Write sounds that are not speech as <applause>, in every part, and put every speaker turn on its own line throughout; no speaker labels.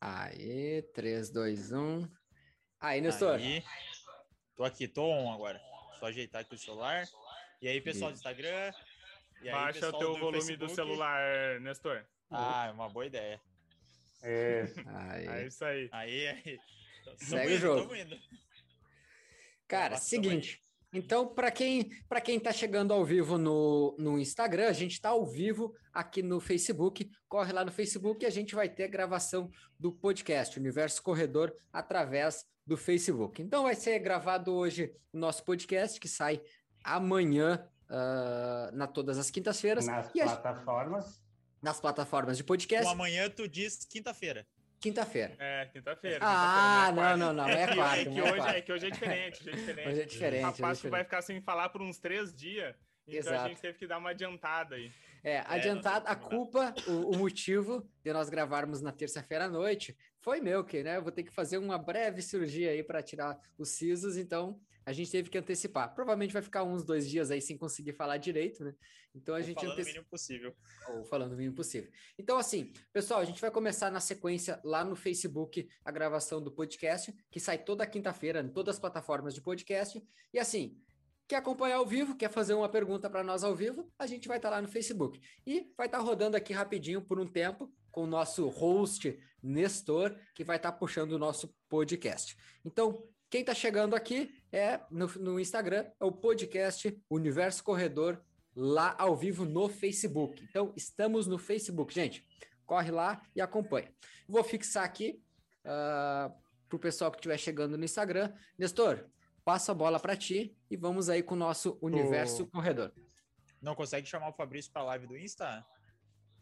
Aí, 3, 2, 1. Aí, Nestor. Aí.
Tô aqui, tô on agora. Só ajeitar aqui o celular. E aí, pessoal do Instagram.
Aí, Baixa o teu do volume Facebook. do celular, Nestor.
Ah, é uma boa ideia.
É. Aí. é isso aí.
Aí, aí.
Segue indo, o jogo. Cara, seguinte. Então, para quem para quem está chegando ao vivo no, no Instagram, a gente está ao vivo aqui no Facebook. Corre lá no Facebook e a gente vai ter a gravação do podcast Universo Corredor através do Facebook. Então, vai ser gravado hoje o nosso podcast que sai amanhã uh, na todas as quintas-feiras.
Nas plataformas.
nas plataformas de podcast. O
amanhã tu diz quinta-feira.
Quinta-feira.
É, quinta-feira.
Ah, quinta não, não, não, é, é quarta. É
que, hoje, é, que hoje é diferente. Hoje é diferente.
Hoje é diferente.
Rapaz, tu vai ficar sem falar por uns três dias. Então Exato. a gente teve que dar uma adiantada aí.
É, é adiantada, a culpa, o, o, motivo de nós gravarmos na terça-feira à noite foi meu, que né, eu vou ter que fazer uma breve cirurgia aí para tirar os sisos, então a gente teve que antecipar. Provavelmente vai ficar uns dois dias aí sem conseguir falar direito, né? Então a Ou gente
falando anteci... o mínimo possível.
Ou falando o mínimo possível. Então, assim, pessoal, a gente vai começar na sequência lá no Facebook a gravação do podcast, que sai toda quinta-feira em todas as plataformas de podcast. E assim, Quer acompanhar ao vivo, quer fazer uma pergunta para nós ao vivo, a gente vai estar tá lá no Facebook. E vai estar tá rodando aqui rapidinho por um tempo com o nosso host Nestor, que vai estar tá puxando o nosso podcast. Então, quem está chegando aqui é no, no, Instagram, é o podcast Universo Corredor, lá ao vivo no Facebook. Então, estamos no Facebook, gente. Corre lá e acompanha. Vou fixar aqui uh, ah, para o pessoal que estiver chegando no Instagram. Nestor, passo a bola para ti e vamos aí com o nosso Universo o... Corredor.
Não consegue chamar o Fabrício para a live do Insta?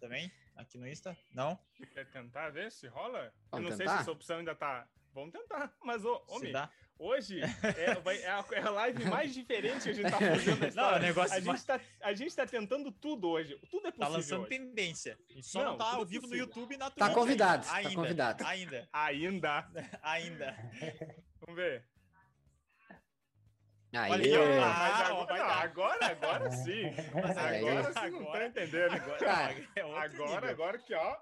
Também? Aqui no Insta? Não?
Quer tentar ver se rola? Vamos Eu não tentar? sei se essa opção ainda tá Vamos tentar. Mas, ô, homem, hoje é, é, a, é, a, live mais diferente que a gente tá fazendo história. Não, o negócio a, gente tá, a gente tá tentando tudo hoje. Tudo é possível. Tá lançando
hoje. tendência. E só não, não tá ao é vivo possível. no YouTube na
Twitch. Tá convidado.
Ainda,
tá convidado.
Ainda.
Ainda. <laughs>
Ainda.
Vamos ver.
Aí. Olha,
ah, agora, não, agora, agora sim. Mas agora, agora sim, não tá entendendo. Agora,
Cara,
é agora, agora que, ó,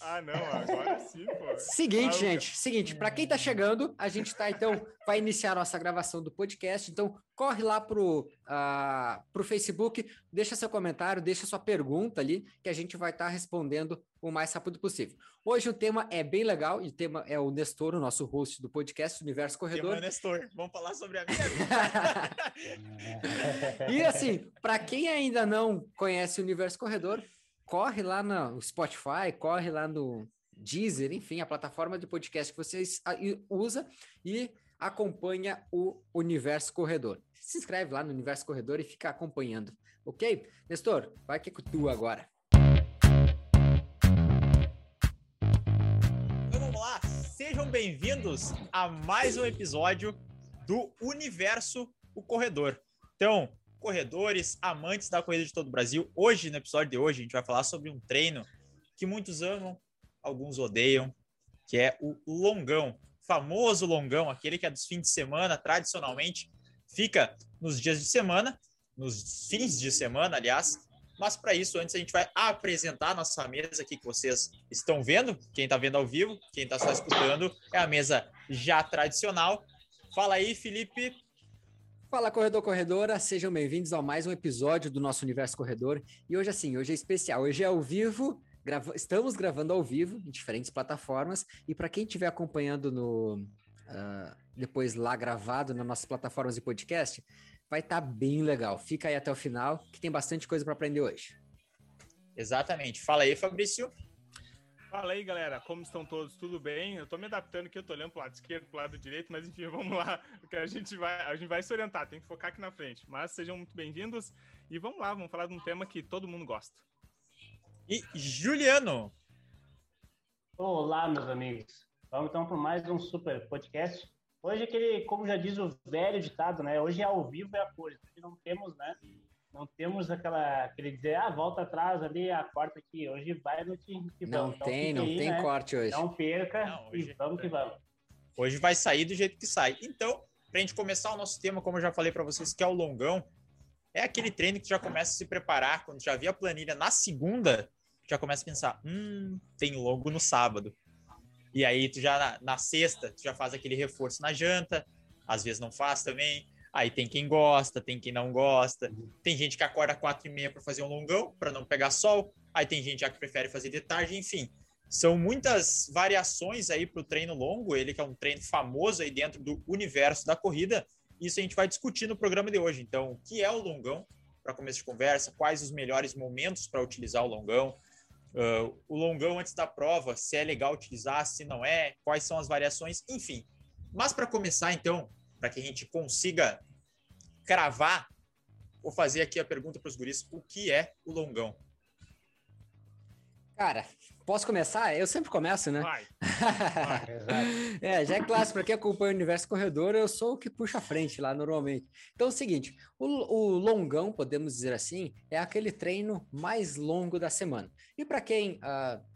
ah, não, agora sim, pô.
Seguinte, ah, gente, seguinte, para quem tá chegando, a gente tá então vai iniciar a nossa gravação do podcast, então corre lá pro uh, pro Facebook, deixa seu comentário, deixa sua pergunta ali, que a gente vai estar tá respondendo o mais rápido possível. Hoje o tema é bem legal, e o tema é o Nestor, o nosso host do podcast Universo Corredor. Tema
é Nestor, vamos falar sobre a minha <laughs>
vida. e assim, para quem ainda não conhece o Universo Corredor, corre lá no Spotify, corre lá no Deezer, enfim, a plataforma de podcast que vocês ah, usa e acompanha o Universo Corredor. Se inscreve lá no Universo Corredor e fica acompanhando, ok? Nestor, vai que é tu agora.
Vamos lá, sejam bem-vindos a mais um episódio do Universo o Corredor. Então, corredores, amantes da corrida de todo o Brasil. Hoje, no episódio de hoje, a gente vai falar sobre um treino que muitos amam, alguns odeiam, que é o longão. Famoso longão, aquele que é dos fins de semana, tradicionalmente, fica nos dias de semana, nos fins de semana, aliás. Mas para isso, antes a gente vai apresentar nossa mesa aqui que vocês estão vendo. Quem está vendo ao vivo, quem está só escutando, é a mesa já tradicional. Fala aí, Felipe,
Fala, corredor, corredora, sejam bem-vindos a mais um episódio do nosso Universo Corredor. E hoje, assim, hoje é especial, hoje é ao vivo, grava... estamos gravando ao vivo em diferentes plataformas. E para quem estiver acompanhando no uh, depois lá gravado nas nossas plataformas de podcast, vai estar tá bem legal. Fica aí até o final, que tem bastante coisa para aprender hoje.
Exatamente. Fala aí, Fabrício.
Fala aí, galera, como estão todos? Tudo bem? Eu tô me adaptando aqui, eu tô olhando pro lado esquerdo, pro lado direito, mas enfim, <laughs> vamos lá, porque a gente vai, a gente vai se orientar, tem que focar aqui na frente. Mas sejam muito bem-vindos e vamos lá, vamos falar de um tema que todo mundo gosta.
E Juliano.
Olá, meus amigos. Vamos então para mais um super podcast. Hoje aquele, como já diz o velho ditado, né? Hoje é ao vivo e a cores. Não temos, né? Não temos aquela aquele dizer, ah, volta atrás ali, a quarta aqui. Hoje vai no time
que Não então, tem, não aí, tem né? corte hoje.
Não perca não, hoje, e vamos que vamos.
Hoje vai sair do jeito que sai. Então, para a gente começar o nosso tema, como eu já falei para vocês, que é o longão, é aquele treino que já começa a se preparar, quando já vi a planilha na segunda, já começa a pensar, hum, tem longo no sábado. E aí tu já na, na sexta, tu já faz aquele reforço na janta, às vezes não faz também. Aí tem quem gosta, tem quem não gosta. Tem gente que acorda quatro e meia para fazer um longão, para não pegar sol. Aí tem gente já que prefere fazer de tarde, enfim. São muitas variações aí para o treino longo, ele que é um treino famoso aí dentro do universo da corrida. Isso a gente vai discutir no programa de hoje. Então, o que é o longão, para começo de conversa, quais os melhores momentos para utilizar o longão, uh, o longão antes da prova, se é legal utilizar, se não é, quais são as variações, enfim. Mas para começar, então, para que a gente consiga cravar, vou fazer aqui a pergunta para os guris: o que é o longão?
Cara, posso começar? Eu sempre começo, né? Vai. Vai. <laughs> é, já é clássico, para quem acompanha o Universo Corredor, eu sou o que puxa a frente lá normalmente. Então é o seguinte: o, o longão, podemos dizer assim, é aquele treino mais longo da semana. E para quem uh,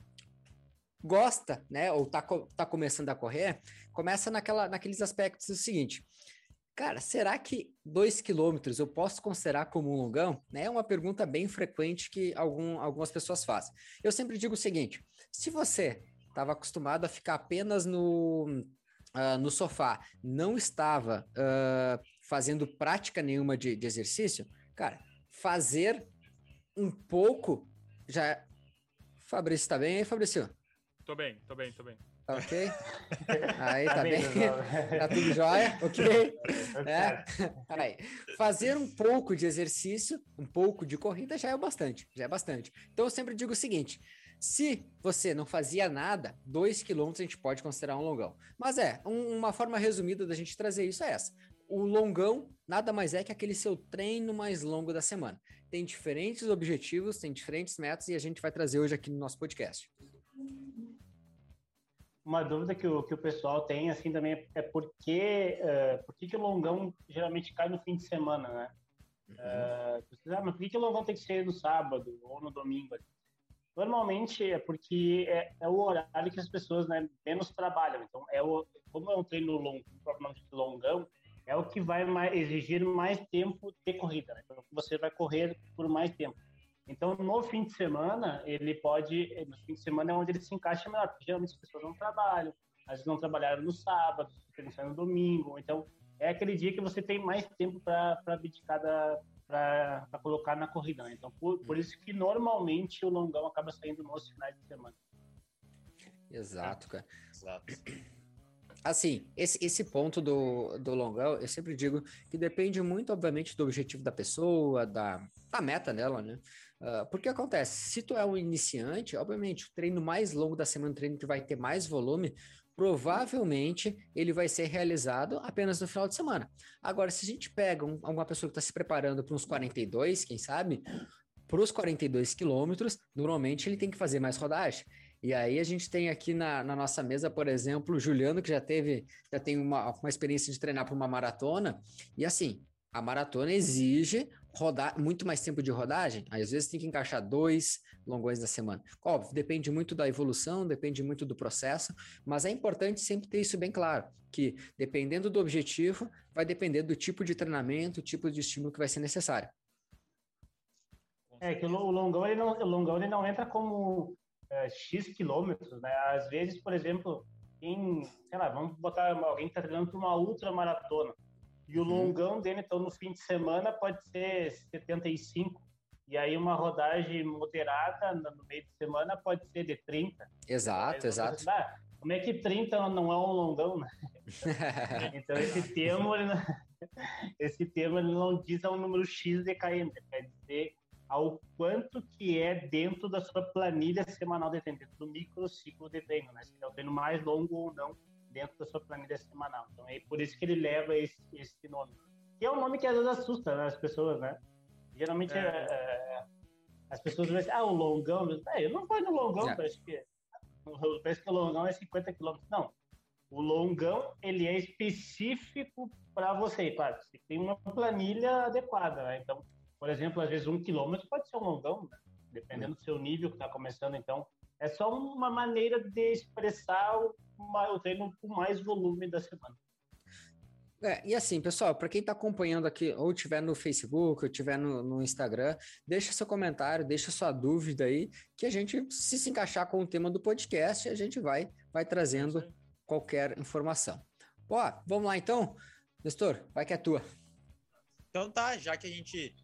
gosta, né, ou tá, tá começando a correr, começa naquela, naqueles aspectos do seguinte. Cara, será que dois quilômetros eu posso considerar como um longão? É uma pergunta bem frequente que algum, algumas pessoas fazem. Eu sempre digo o seguinte: se você estava acostumado a ficar apenas no, uh, no sofá, não estava uh, fazendo prática nenhuma de, de exercício, cara, fazer um pouco já. Fabrício, tá bem aí, Fabrício?
Tô bem, tô bem, tô bem.
Tá ok? <laughs> Aí tá, tá bem. <laughs> tá tudo jóia? Ok? É. Aí. Fazer um pouco de exercício, um pouco de corrida já é bastante. Já é bastante. Então eu sempre digo o seguinte: se você não fazia nada, dois quilômetros a gente pode considerar um longão. Mas é, um, uma forma resumida da gente trazer isso é essa. O longão nada mais é que aquele seu treino mais longo da semana. Tem diferentes objetivos, tem diferentes metas e a gente vai trazer hoje aqui no nosso podcast
uma dúvida que o, que o pessoal tem, assim, também é por que, uh, por que, que o longão geralmente cai no fim de semana, né? Uhum. Uh, ah, mas por que, que o longão tem que ser no sábado ou no domingo? Normalmente é porque é, é, o horário que as pessoas né, menos trabalham. Então, é o, como é um treino longo, propriamente longão, é o que vai mais, exigir mais tempo de corrida. Né? Então, você vai correr por mais tempo. Então, no fim de semana, ele pode. No fim de semana é onde ele se encaixa melhor, porque geralmente as pessoas não trabalham, às vezes não trabalharam no sábado, pensando no domingo. Então, é aquele dia que você tem mais tempo para dedicar para colocar na corrida. Né? Então, por, por isso que normalmente o longão acaba saindo nos finais de semana.
Exato, cara. Exato. Assim, esse, esse ponto do, do longão, eu sempre digo que depende muito, obviamente, do objetivo da pessoa, da, da meta dela, né? Uh, porque acontece, se tu é um iniciante, obviamente, o treino mais longo da semana, o treino que vai ter mais volume, provavelmente ele vai ser realizado apenas no final de semana. Agora, se a gente pega um, uma pessoa que está se preparando para uns 42, quem sabe, para os 42 quilômetros, normalmente ele tem que fazer mais rodagem. E aí a gente tem aqui na, na, nossa mesa, por exemplo, o Juliano, que já teve, já tem uma, uma experiência de treinar para uma maratona, e assim, a maratona exige rodar muito mais tempo de rodagem, às vezes tem que encaixar dois longões da semana. Óbvio, depende muito da evolução, depende muito do processo, mas é importante sempre ter isso bem claro, que dependendo do objetivo, vai depender do tipo de treinamento, tipo de estímulo que vai ser necessário.
É que o longão ele não, o longão ele não entra como é, x quilômetros, né? Às vezes, por exemplo, em, sei lá, vamos botar alguém que está treinando para uma ultra maratona e o uhum. longão dele, então, no fim de semana pode ser 75. E aí uma rodagem moderada no meio de semana pode ser de 30.
Exato, exato.
ah, como é que 30 não é um longão, né? <laughs> então esse termo, não, <laughs> esse termo ele não diz ao número X de km, quer dizer ao quanto que é dentro da sua planilha semanal de treino, dentro do microciclo de treino, né? Se é o treino mais longo ou não dentro da sua planilha semanal. Então é por isso que ele leva esse, esse nome. Que é um nome que às vezes assusta né, as pessoas, né? Geralmente é. É, é as pessoas dizem, ah, o longão. É, eu não vou no longão, é. parece que, parece que o longão é 50 quilômetros. Não. O longão, ele é específico para você, claro. Você tem uma planilha adequada, né? Então, por exemplo, às vezes um quilômetro pode ser um longão, né? dependendo do seu nível que está começando. Então, é só uma maneira de expressar o, o treino com mais volume da semana.
É, e assim, pessoal, para quem está acompanhando aqui, ou tiver no Facebook, ou tiver no, no, Instagram, deixa seu comentário, deixa sua dúvida aí, que a gente, se se encaixar com o tema do podcast, a gente vai, vai trazendo qualquer informação. Ó, vamos lá então? Nestor, vai que é tua.
Então tá, já que a gente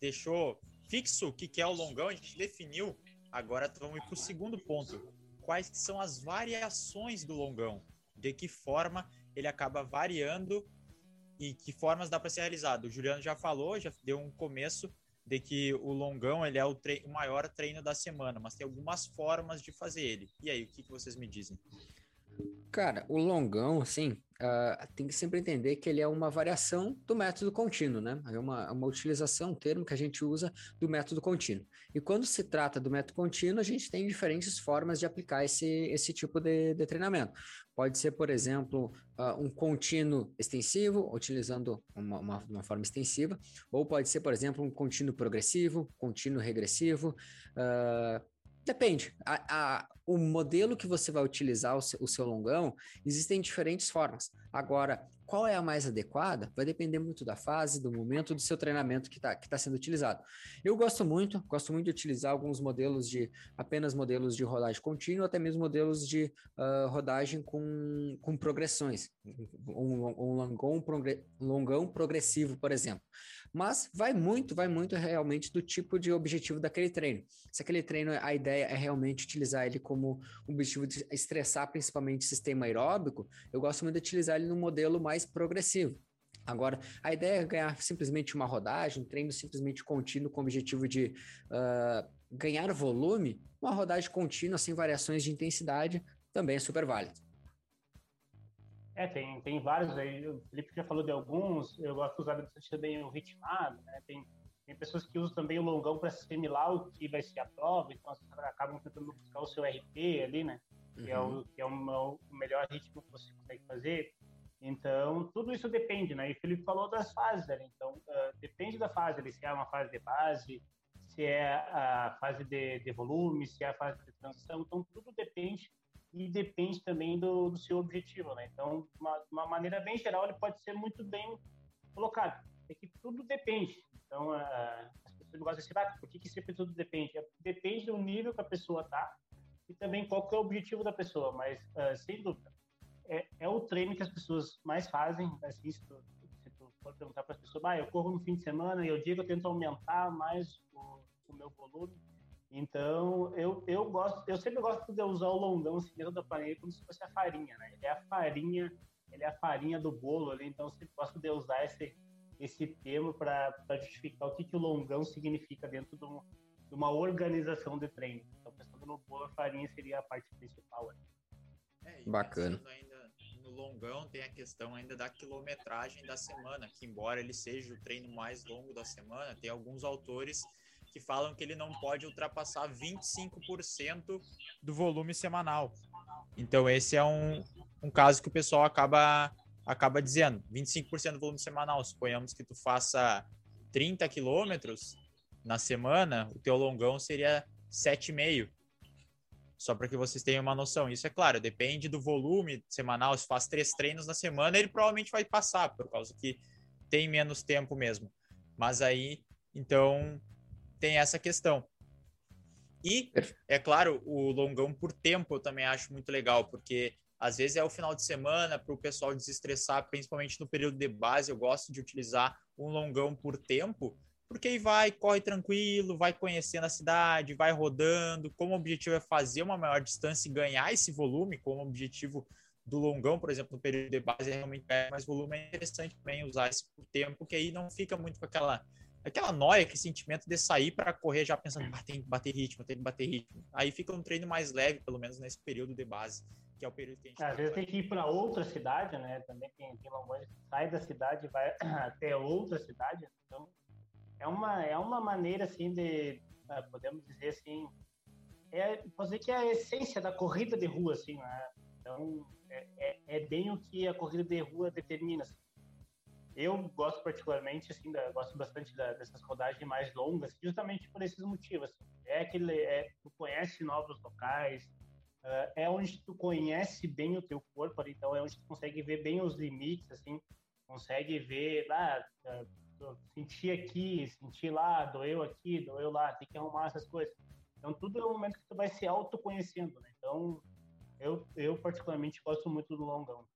deixou fixo o que é o longão, a gente definiu, agora vamos para o segundo ponto. Quais são as variações do longão? De que forma ele acaba variando e que formas dá para ser realizado. O Juliano já falou, já deu um começo de que o longão ele é o, o, maior treino da semana, mas tem algumas formas de fazer ele. E aí, o que, que vocês me dizem?
Cara, o longão, assim, uh, tem que sempre entender que ele é uma variação do método contínuo, né? É uma, uma utilização, um termo que a gente usa do método contínuo. E quando se trata do método contínuo, a gente tem diferentes formas de aplicar esse, esse tipo de, de treinamento. Pode ser, por exemplo, uh, um contínuo extensivo, utilizando uma, uma, uma, forma extensiva, ou pode ser, por exemplo, um contínuo progressivo, contínuo regressivo. Uh, Depende. A, a, o modelo que você vai utilizar o seu, o seu, longão, existem diferentes formas. Agora, qual é a mais adequada? Vai depender muito da fase, do momento do seu treinamento que está que tá sendo utilizado. Eu gosto muito, gosto muito de utilizar alguns modelos de apenas modelos de rodagem contínua, até mesmo modelos de uh, rodagem com, com progressões, um, um longão, progre, longão progressivo, por exemplo. Mas vai muito, vai muito realmente do tipo de objetivo daquele treino. Se aquele treino, a ideia é realmente utilizar ele como objetivo de estressar principalmente o sistema aeróbico, eu gosto muito de utilizar ele no modelo mais progressivo. Agora, a ideia é ganhar simplesmente uma rodagem, um treino simplesmente contínuo com o objetivo de uh, ganhar volume, uma rodagem contínua sem variações de intensidade também é super válido.
É, tem, tem vários aí. O Felipe já falou de alguns. Eu gosto de usar bastante também o ritmado, né? Tem, tem pessoas que usam também o longão para assimilar o que vai ser a prova, então acabam tentando buscar o seu RP ali, né? Que é, o, uhum. que é o, o melhor ritmo que você consegue fazer. Então, tudo isso depende, né? E o Felipe falou das fases, né? Então, uh, depende da fase, ali, se é uma fase de base, se é a fase de, de volume, se é a fase de transição. Então, tudo depende e depende também do, do seu objetivo, né? Então, de uma, uma, maneira bem geral, ele pode ser muito bem colocado. É que tudo depende. Então, uh, as pessoas gostam de dizer, ah, por que, que sempre tudo depende? É, depende do nível que a pessoa tá e também qual que é o objetivo da pessoa. Mas, uh, sem dúvida, é, é, o treino que as pessoas mais fazem. Assim, se tu, se tu for perguntar para as pessoas, ah, eu corro no fim de semana e eu digo eu tento aumentar mais o, o meu volume então, eu, eu gosto, eu sempre gosto de usar o longão assim dentro da planilha como se fosse a farinha, né? Ele é a farinha, ele é a farinha do bolo ali, então eu sempre gosto de usar esse, esse termo para justificar o que, que o longão significa dentro de, um, de uma organização de treino. Então, pensando no bolo, a farinha seria a parte principal. Né?
É, Bacana. Ainda no longão tem a questão ainda da quilometragem da semana, que embora ele seja o treino mais longo da semana, tem alguns autores que falam que ele não pode ultrapassar 25% do volume semanal. Então, esse é um, um caso que o pessoal acaba, acaba dizendo: 25% do volume semanal. Suponhamos que tu faça 30 quilômetros na semana, o teu longão seria 7,5. Só para que vocês tenham uma noção. Isso é claro, depende do volume semanal. Se faz três treinos na semana, ele provavelmente vai passar, por causa que tem menos tempo mesmo. Mas aí, então, tem essa questão. E, é claro, o longão por tempo eu também acho muito legal, porque às vezes é o final de semana para o pessoal desestressar, principalmente no período de base. Eu gosto de utilizar um longão por tempo, porque aí vai, corre tranquilo, vai conhecendo a cidade, vai rodando. Como o objetivo é fazer uma maior distância e ganhar esse volume, como objetivo do longão, por exemplo, no período de base, realmente é mais volume, é interessante também usar esse por tempo, que aí não fica muito com aquela aquela noia, aquele sentimento de sair para correr já pensando, ah, tem que bater ritmo, tem que bater ritmo. Aí fica um treino mais leve, pelo menos nesse período de base, que é o período que a gente
Às vezes tem que ir para outra cidade, né? Também tem, tem uma que sai da cidade e vai <clears throat> até outra cidade. Então, é uma, é uma maneira, assim, de, ah, podemos dizer assim, é, posso dizer que é a essência da corrida de rua, assim, né? Então, é, é, é bem o que a corrida de rua determina, assim eu gosto particularmente, assim, da, gosto bastante da, dessas rodagens mais longas, justamente por esses motivos. Assim. É aquele, é, tu conhece novos locais, uh, é onde tu conhece bem o teu corpo, então é onde tu consegue ver bem os limites, assim. consegue ver, ah, sentir aqui, sentir lá, doeu aqui, doeu lá, tem que arrumar essas coisas. Então, tudo é um momento que tu vai se autoconhecendo, né? Então, eu, eu particularmente gosto muito do longão.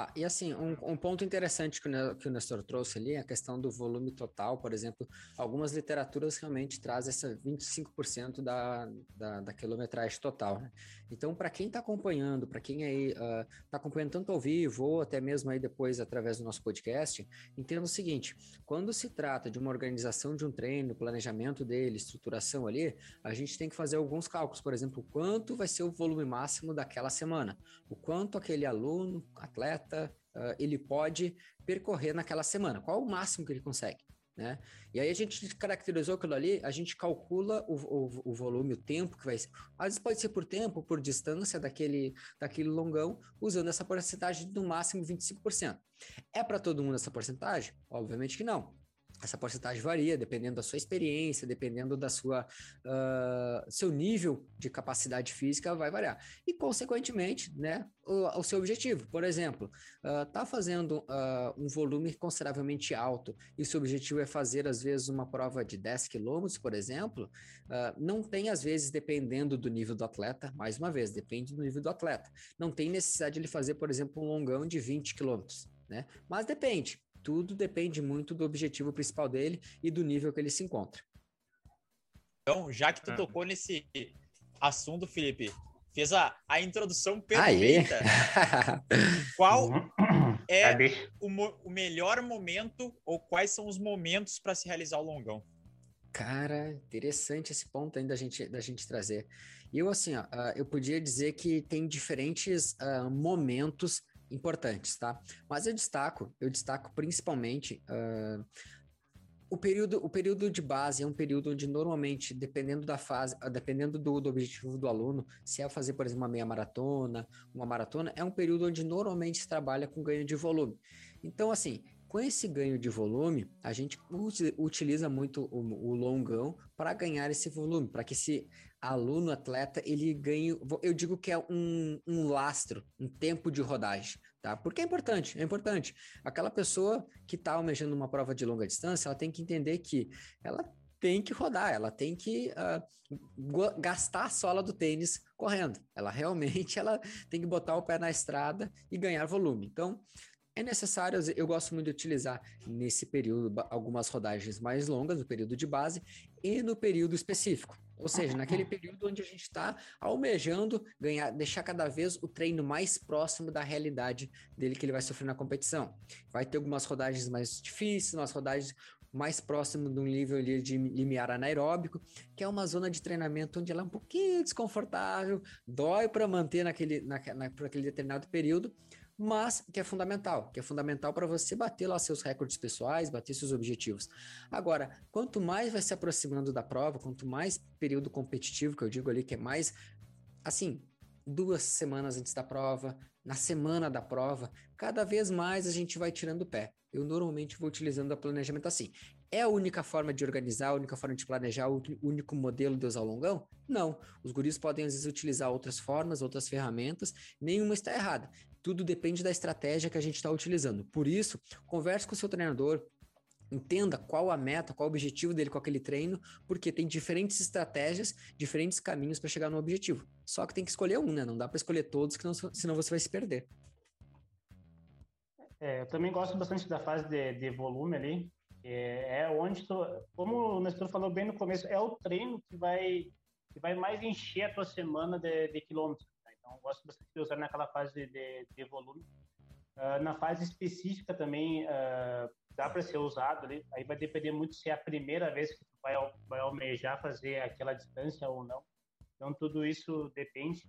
Ah, e assim, um, um, ponto interessante que o, que o Nestor trouxe ali, a questão do volume total, por exemplo, algumas literaturas realmente trazem essa 25% da, da, da, quilometragem total. Né? Então, para quem está acompanhando, para quem aí está uh, acompanhando tanto ao vivo ou até mesmo aí depois através do nosso podcast, entenda o seguinte: quando se trata de uma organização de um treino, planejamento dele, estruturação ali, a gente tem que fazer alguns cálculos, por exemplo, quanto vai ser o volume máximo daquela semana, o quanto aquele aluno, atleta, uh, ele pode percorrer naquela semana, qual o máximo que ele consegue. Né? E aí a gente caracterizou aquilo ali, a gente calcula o, o, o, volume, o tempo que vai ser. Às vezes pode ser por tempo, por distância daquele, daquele longão, usando essa porcentagem do máximo 25%. É para todo mundo essa porcentagem? Obviamente que não. Essa porcentagem varia dependendo da sua experiência, dependendo da sua uh, seu nível de capacidade física vai variar e consequentemente, né, o, o seu objetivo. Por exemplo, uh, tá fazendo uh, um volume consideravelmente alto e o seu objetivo é fazer às vezes uma prova de 10 quilômetros, por exemplo, não tem às vezes dependendo do nível do atleta, mais uma vez depende do nível do atleta. Não tem necessidade de ele fazer, por exemplo, um longão de 20 quilômetros, né? Mas depende tudo depende muito do objetivo principal dele e do nível que ele se encontra.
Então, já que tu ah. tocou nesse assunto, Felipe, fez a, a introdução perfeita. <laughs> Qual é o, o melhor momento ou quais são os momentos para se realizar o longão?
Cara, interessante esse ponto ainda da gente, da gente trazer. Eu, assim, ó, ah, eu podia dizer que tem diferentes uh, momentos importantes, tá? Mas eu destaco, eu destaco principalmente uh, o período, o período de base é um período onde normalmente, dependendo da fase, ah, dependendo do, do, objetivo do aluno, se é fazer, por exemplo, uma meia maratona, uma maratona, é um período onde normalmente se trabalha com ganho de volume. Então, assim, com esse ganho de volume, a gente utiliza muito o, o longão para ganhar esse volume, para que esse aluno, atleta, ele ganha, eu digo que é um, um lastro, um tempo de rodagem, tá? Porque é importante, é importante. Aquela pessoa que está almejando uma prova de longa distância, ela tem que entender que ela tem que rodar, ela tem que uh, gastar a sola do tênis correndo. Ela realmente ela tem que botar o pé na estrada e ganhar volume. Então, é necessário, eu gosto muito de utilizar nesse período algumas rodagens mais longas, no período de base e no período específico. Ou seja, naquele período onde a gente está almejando ganhar, deixar cada vez o treino mais próximo da realidade dele que ele vai sofrer na competição. Vai ter algumas rodagens mais difíceis, umas rodagens mais próximo de um nível de limiar anaeróbico, que é uma zona de treinamento onde ela é um pouquinho desconfortável, dói para manter naquele, na, na, por aquele determinado período, mas que é fundamental, que é fundamental para você bater lá seus recordes pessoais, bater seus objetivos. Agora, quanto mais vai se aproximando da prova, quanto mais período competitivo, que eu digo ali que é mais assim, duas semanas antes da prova, na semana da prova, cada vez mais a gente vai tirando o pé. Eu normalmente vou utilizando o planejamento assim. É a única forma de organizar, a única forma de planejar, o único modelo de usar o longão? Não. Os guris podem às vezes utilizar outras formas, outras ferramentas, nenhuma está errada. Tudo depende da estratégia que a gente está utilizando. Por isso, converse com o seu treinador, entenda qual a meta, qual o objetivo dele com aquele treino, porque tem diferentes estratégias, diferentes caminhos para chegar no objetivo. Só que tem que escolher um, né? Não dá para escolher todos, não, senão você vai se perder.
É, eu também gosto bastante da fase de, de volume ali. É, é onde, tu, como o Nestor falou bem no começo, é o treino que vai, que vai mais encher a tua semana de, de quilômetros. Então, gosto bastante de usar naquela fase de, de volume. Uh, na fase específica também uh, dá para ser usado ali. Aí vai depender muito se é a primeira vez que tu vai, vai almejar fazer aquela distância ou não. Então, tudo isso depende.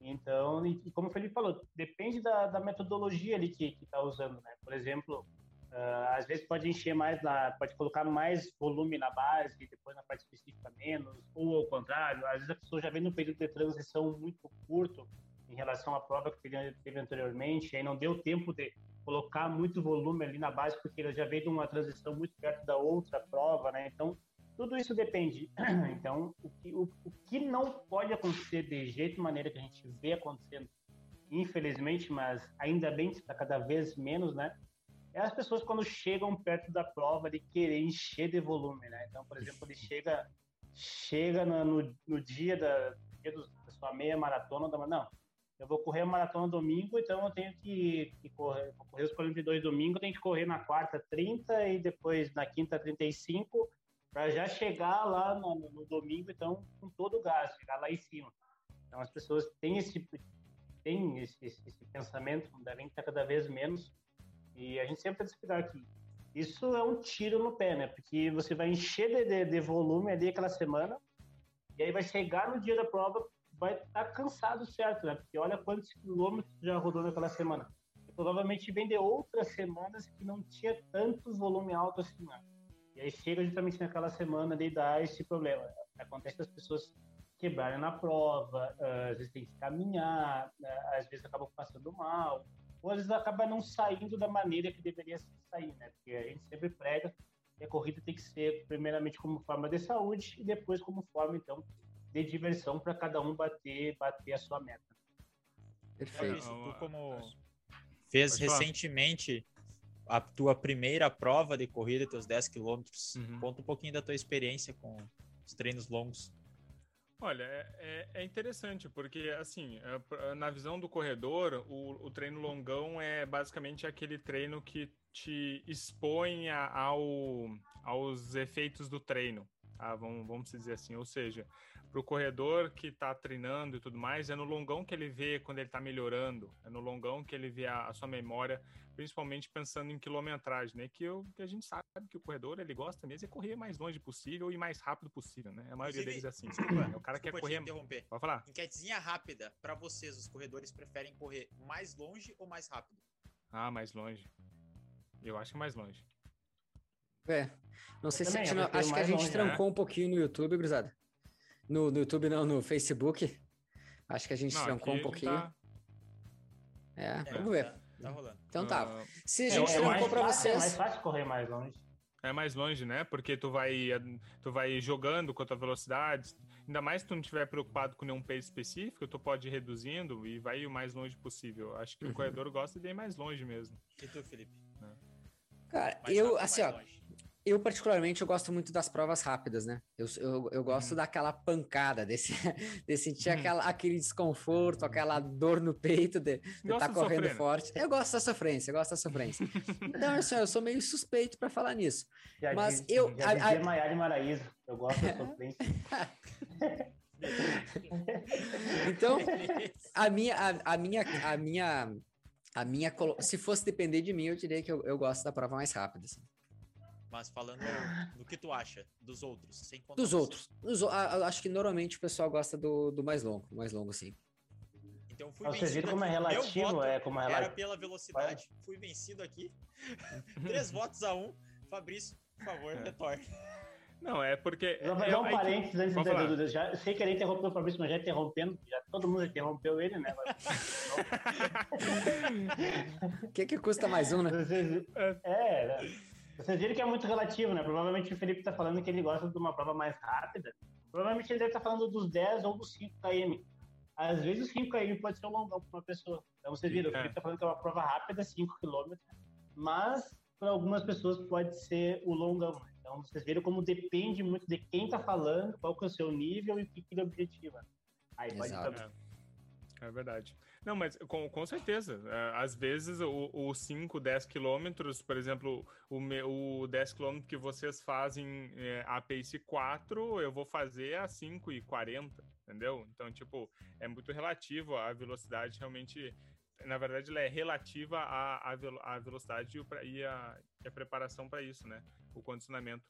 Então, e, como o Felipe falou, depende da, da metodologia ali que está usando, né? Por exemplo, Uh, às vezes pode encher mais, na, pode colocar mais volume na base e depois na parte específica menos, ou ao contrário. Às vezes a pessoa já vem num período de transição muito curto em relação à prova que teve, anteriormente, aí não deu tempo de colocar muito volume ali na base, porque ele já veio de uma transição muito perto da outra prova, né? Então, tudo isso depende. <clears throat> Então, o que, o, o que não pode acontecer de jeito e maneira que a gente vê acontecendo, infelizmente, mas ainda bem que está cada vez menos, né? É as pessoas quando chegam perto da prova de querer encher de volume, né? Então, por exemplo, ele chega chega no, no, no dia da, dia do, da sua meia maratona, da, não, eu vou correr a maratona domingo, então eu tenho que, que correr, vou correr os 42 domingo, eu tenho que correr na quarta 30 e depois na quinta 35 para já chegar lá no, no, domingo, então com todo o gás, chegar lá em cima. Então as pessoas têm esse têm esse, esse, esse pensamento, devem estar cada vez menos e a gente sempre que explicar que isso é um tiro no pé, né? Porque você vai encher de, de, de volume ali aquela semana, e aí vai chegar no dia da prova, vai estar tá cansado, certo, né? Porque olha quantos quilômetros já rodou naquela semana. E provavelmente vem de outras semanas que não tinha tanto volume alto assim, né? E aí chega justamente naquela semana de dar esse problema. Acontece as pessoas quebrarem na prova, às vezes tem que caminhar, né? às vezes acabam passando mal, ou às vezes acaba não saindo da maneira que deveria sair, né? Porque a gente sempre prega que a corrida tem que ser primeiramente como forma de saúde e depois como forma então de diversão para cada um bater bater a sua meta.
Perfeito. Tu como fez recentemente a tua primeira prova de corrida, teus 10 quilômetros, uhum. conta um pouquinho da tua experiência com os treinos longos.
Olha, é, é, é, interessante, porque, assim, é, na visão do corredor, o, o, treino longão é basicamente aquele treino que te expõe ao, aos efeitos do treino, tá? vamos, vamos dizer assim. Ou seja, para o corredor que está treinando e tudo mais, é no longão que ele vê quando ele está melhorando, é no longão que ele vê a, a, sua memória, principalmente pensando em quilometragem, né? Que, eu, que a gente sabe que o corredor ele gosta mesmo é correr mais longe possível e mais rápido possível, né? A maioria deles é assim. Desculpa, é o cara quer correr.
interromper. Pode falar. Enquetezinha rápida, para vocês, os corredores preferem correr mais longe ou mais rápido?
Ah, mais longe. Eu acho que mais longe.
É. Não sei se a gente, não, acho que a gente longe, trancou né? um pouquinho no YouTube, Gruzada. No, no YouTube não, no Facebook. Acho que a gente não, trancou um pouquinho. Tá... É, é, vamos ver. Tá,
tá rolando.
Então tá. Uh... Se a é, gente é, trancou para vocês. É
mais fácil correr mais longe.
É mais longe, né? Porque tu vai, tu vai jogando com a tua velocidade. Ainda mais se tu não estiver preocupado com nenhum pace específico, tu pode ir reduzindo e vai o mais longe possível. Acho que uhum. o corredor gosta de ir mais longe mesmo.
E tu, Felipe?
Cara, mais eu, assim, ó, longe eu, particularmente, eu gosto muito das provas rápidas, né? Eu, eu, eu gosto uhum. daquela pancada, desse, <laughs> de sentir uhum. aquela, aquele desconforto, aquela dor no peito de estar tá correndo sofrer, né? forte. Eu gosto da sofrência, eu gosto da sofrência. <laughs> então, assim, eu sou meio suspeito para falar nisso. Já mas diz, eu.
Já a, a... Maiara Maraíza, eu gosto da sofrência. <laughs>
então, a minha, a, a minha, a minha, a minha, se fosse depender de mim, eu diria que eu, eu gosto da prova mais rápida. Assim.
Mas falando do que tu acha dos outros, sem
contar Dos outros. Dos, acho que normalmente o pessoal gosta do, do mais longo, mais longo sim.
Então fui
Você vencido. como é relativo, é como é relativo.
Era pela velocidade. Vai. Fui vencido aqui. <laughs> Três <laughs> votos a um. Fabrício, por favor, é. retorne.
Não, é porque.
Vou fazer um parênteses antes de dúvida. Já, sei que ele interrompeu o Fabrício, mas já interrompendo, já todo mundo interrompeu ele, né? <laughs>
O que, que custa mais um, né?
É, né? Vocês viram que é muito relativo, né? Provavelmente o Felipe está falando que ele gosta de uma prova mais rápida. Provavelmente ele deve estar tá falando dos 10 ou dos 5 km. Às vezes o 5 km pode ser um longão para uma pessoa. Então vocês viram, o Felipe está falando que é uma prova rápida, 5 km, mas para algumas pessoas pode ser o longão. Né? Então vocês viram como depende muito de quem está falando, qual que é o seu nível e o que, que ele objetiva. Aí pode
Exato. É, é verdade. Não, mas com, com certeza. É, às vezes o, 5, 10 quilômetros, por exemplo, o, o 10 quilômetros que vocês fazem é, a pace 4, eu vou fazer a 5 e 40, entendeu? Então, tipo, é muito relativo a velocidade realmente. Na verdade, ela é relativa à, à, velocidade e a, e a preparação para isso, né? O condicionamento.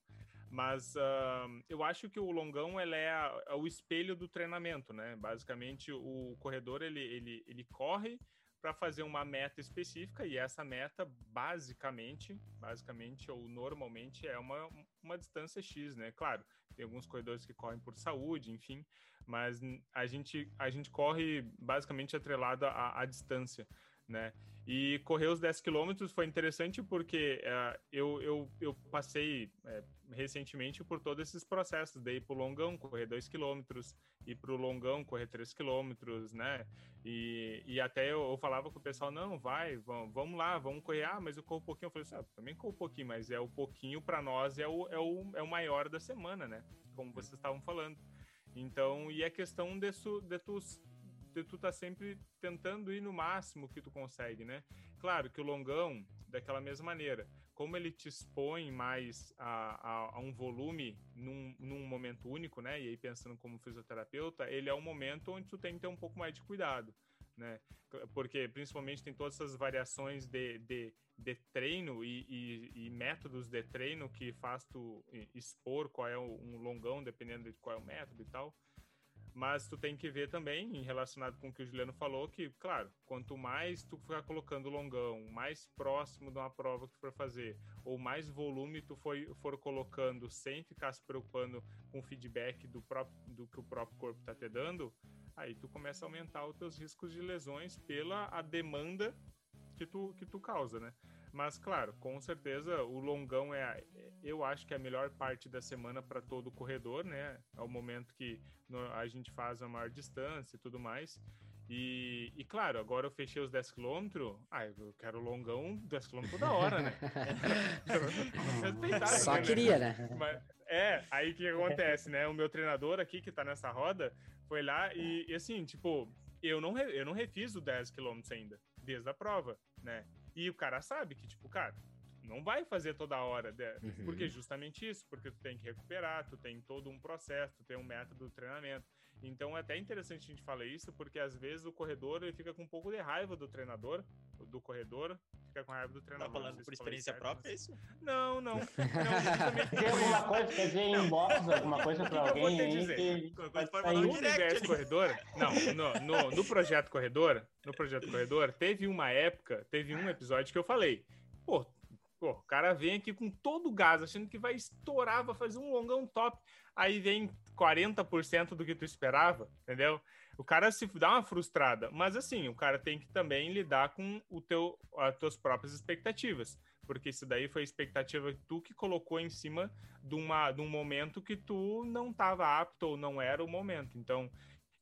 Mas uh, eu acho que o longão ele é, a, é, o espelho do treinamento, né? Basicamente, o corredor ele, ele, ele corre para fazer uma meta específica e essa meta basicamente, basicamente ou normalmente é uma, uma distância X, né? Claro, tem alguns corredores que correm por saúde, enfim, mas a gente a gente corre basicamente atrelado à, à distância, né? E correr os 10 quilômetros foi interessante porque uh, eu, eu, eu passei, é, recentemente por todos esses processos, daí para o longão correr 2 km, e para o longão correr 3 km, né? E, e até eu, eu, falava com o pessoal, não, vai, vamos, vamos lá, vamos correr. Ah, mas eu corro um pouquinho. Eu falei assim, ah, também corro um pouquinho, mas é o pouquinho para nós é o, é, o, é o maior da semana, né? Como vocês estavam falando. Então, e é questão de, de tu de tu tá sempre tentando ir no máximo que tu consegue, né? Claro que o longão, daquela mesma maneira, como ele te expõe mais a, a, a, um volume num, num momento único, né? E aí pensando como fisioterapeuta, ele é um momento onde tu tem que ter um pouco mais de cuidado, né? Porque principalmente tem todas essas variações de, de, de treino e, e, e, métodos de treino que faz tu expor qual é um longão, dependendo de qual é o método e tal. Mas tu tem que ver também, relacionado com o que o Juliano falou, que, claro, quanto mais tu ficar colocando longão, mais próximo de uma prova que tu for fazer, ou mais volume tu for, for colocando sem ficar se preocupando com o feedback do, próprio, do que o próprio corpo está te dando, aí tu começa a aumentar os teus riscos de lesões pela a demanda que tu, que tu causa, né? Mas, claro, com certeza o longão é, eu acho que é a melhor parte da semana para todo o corredor, né? É o momento que a gente faz a maior distância e tudo mais. E, e, claro, agora eu fechei os 10 km. Ah, eu quero longão 10 km toda hora, né? <laughs>
Só né? queria, né?
Mas, é, aí o que acontece, né? O meu treinador aqui, que tá nessa roda, foi lá e, e assim, tipo, eu não, eu não refiz o 10 km ainda, desde a prova, né? E o cara sabe que, tipo, cara, não vai fazer toda hora, né? uhum. porque justamente isso, porque tu tem que recuperar, tu tem todo um processo, tu tem um método de treinamento. Então é até interessante a gente falar isso, porque às vezes o corredor ele fica com um pouco de raiva do treinador, do corredor, fica com raiva do treinador.
Tá falando por experiência própria, é isso?
Não, não. <laughs> não
Tem alguma coisa, quer dizer, inbox, alguma coisa pra alguém
eu vou te dizer, que... No universo corredor, não, no, no, no projeto corredor, no projeto corredor, teve uma época, teve um episódio que eu falei, pô, Pô, o cara vem aqui com todo o gás, achando que vai estourar, vai fazer um longão top. Aí vem 40% do que tu esperava, entendeu? O cara se dá uma frustrada. Mas assim, o cara tem que também lidar com o teu, as tuas próprias expectativas. Porque isso daí foi a expectativa que tu que colocou em cima de, uma, de um momento que tu não estava apto ou não era o momento. Então,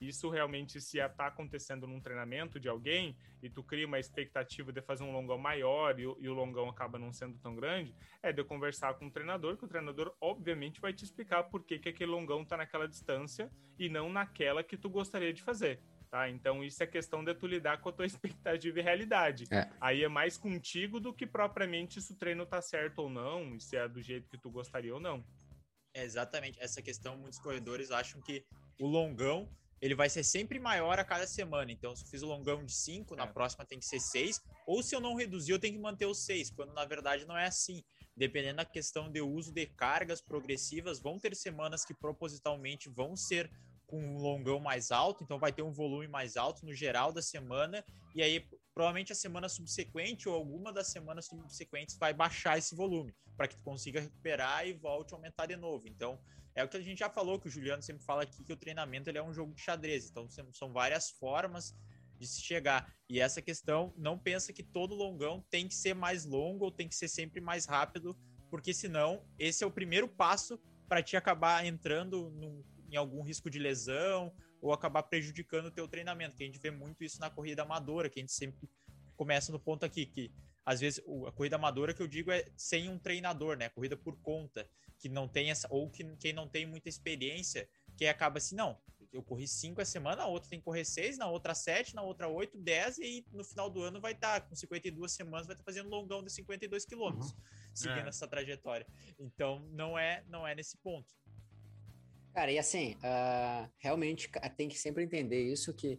isso realmente se está acontecendo num treinamento de alguém e tu cria uma expectativa de fazer um longão maior e, e, o longão acaba não sendo tão grande, é de conversar com o treinador, que o treinador obviamente vai te explicar por que, que aquele longão está naquela distância e não naquela que tu gostaria de fazer. Tá? Então isso é questão de tu lidar com a tua <laughs> expectativa e realidade. É. Aí é mais contigo do que propriamente se o treino tá certo ou não, e se é do jeito que tu gostaria ou não.
É exatamente. Essa questão, muitos corredores acham que o longão ele vai ser sempre maior a cada semana. Então, se eu fiz o longão de 5, é. na próxima tem que ser 6. Ou se eu não reduzir, eu tenho que manter os 6, quando na verdade não é assim. Dependendo da questão de uso de cargas progressivas, vão ter semanas que propositalmente vão ser com um longão mais alto, então vai ter um volume mais alto no geral da semana, e aí provavelmente a semana subsequente ou alguma das semanas subsequentes vai baixar esse volume, para que tu consiga recuperar e volte a aumentar de novo. Então, é o que a gente já falou, que o Juliano sempre fala aqui, que o treinamento ele é um jogo de xadrez. Então, são várias formas de se chegar. E essa questão, não pensa que todo longão tem que ser mais longo ou tem que ser sempre mais rápido, porque senão esse é o primeiro passo para te acabar entrando num, em algum risco de lesão ou acabar prejudicando o teu treinamento, que a gente vê muito isso na corrida amadora, que a gente sempre começa no ponto aqui, que às vezes a corrida amadora que eu digo é sem um treinador, né? Corrida por conta que não tem essa, ou que quem não tem muita experiência, que acaba assim, não, eu corri cinco a semana, a outra tem que correr seis, na outra sete, na outra oito, dez, e no final do ano vai estar, tá, com 52 semanas, vai estar tá fazendo longão de 52 quilômetros, uhum. seguindo é. essa trajetória. Então, não é, não é nesse ponto.
Cara, e assim, uh, realmente tem que sempre entender isso, que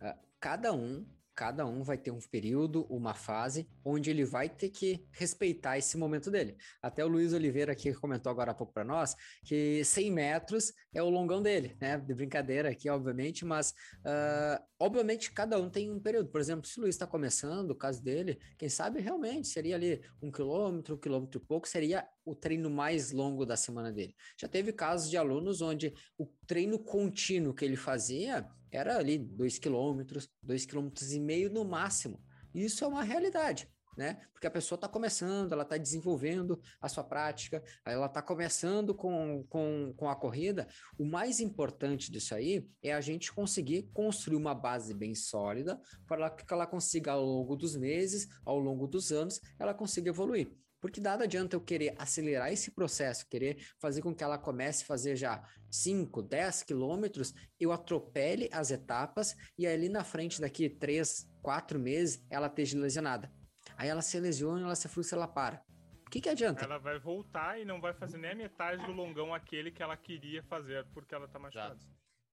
uh, cada um cada um vai ter um período, uma fase, onde ele vai ter que respeitar esse momento dele. Até o Luiz Oliveira aqui comentou agora há pouco para nós que 100 metros é o longão dele, né? De brincadeira aqui, obviamente, mas uh, obviamente cada um tem um período. Por exemplo, se o Luiz está começando, o caso dele, quem sabe realmente seria ali um quilômetro, um quilômetro e pouco, seria o treino mais longo da semana dele. Já teve casos de alunos onde o treino contínuo que ele fazia era ali dois quilômetros, dois quilômetros e meio no máximo. Isso é uma realidade. né? Porque a pessoa está começando, ela está desenvolvendo a sua prática, ela está começando com, com, com a corrida. O mais importante disso aí é a gente conseguir construir uma base bem sólida para que ela consiga, ao longo dos meses, ao longo dos anos, ela consiga evoluir. Porque nada adianta eu querer acelerar esse processo, querer fazer com que ela comece a fazer já 5, 10 quilômetros, eu atropele as etapas e ali na frente, daqui 3, 4 meses, ela esteja lesionada. Aí ela se lesiona, ela se frustra, ela para. O que, que adianta?
Ela vai voltar e não vai fazer nem a metade do longão aquele que ela queria fazer porque ela tá machucada.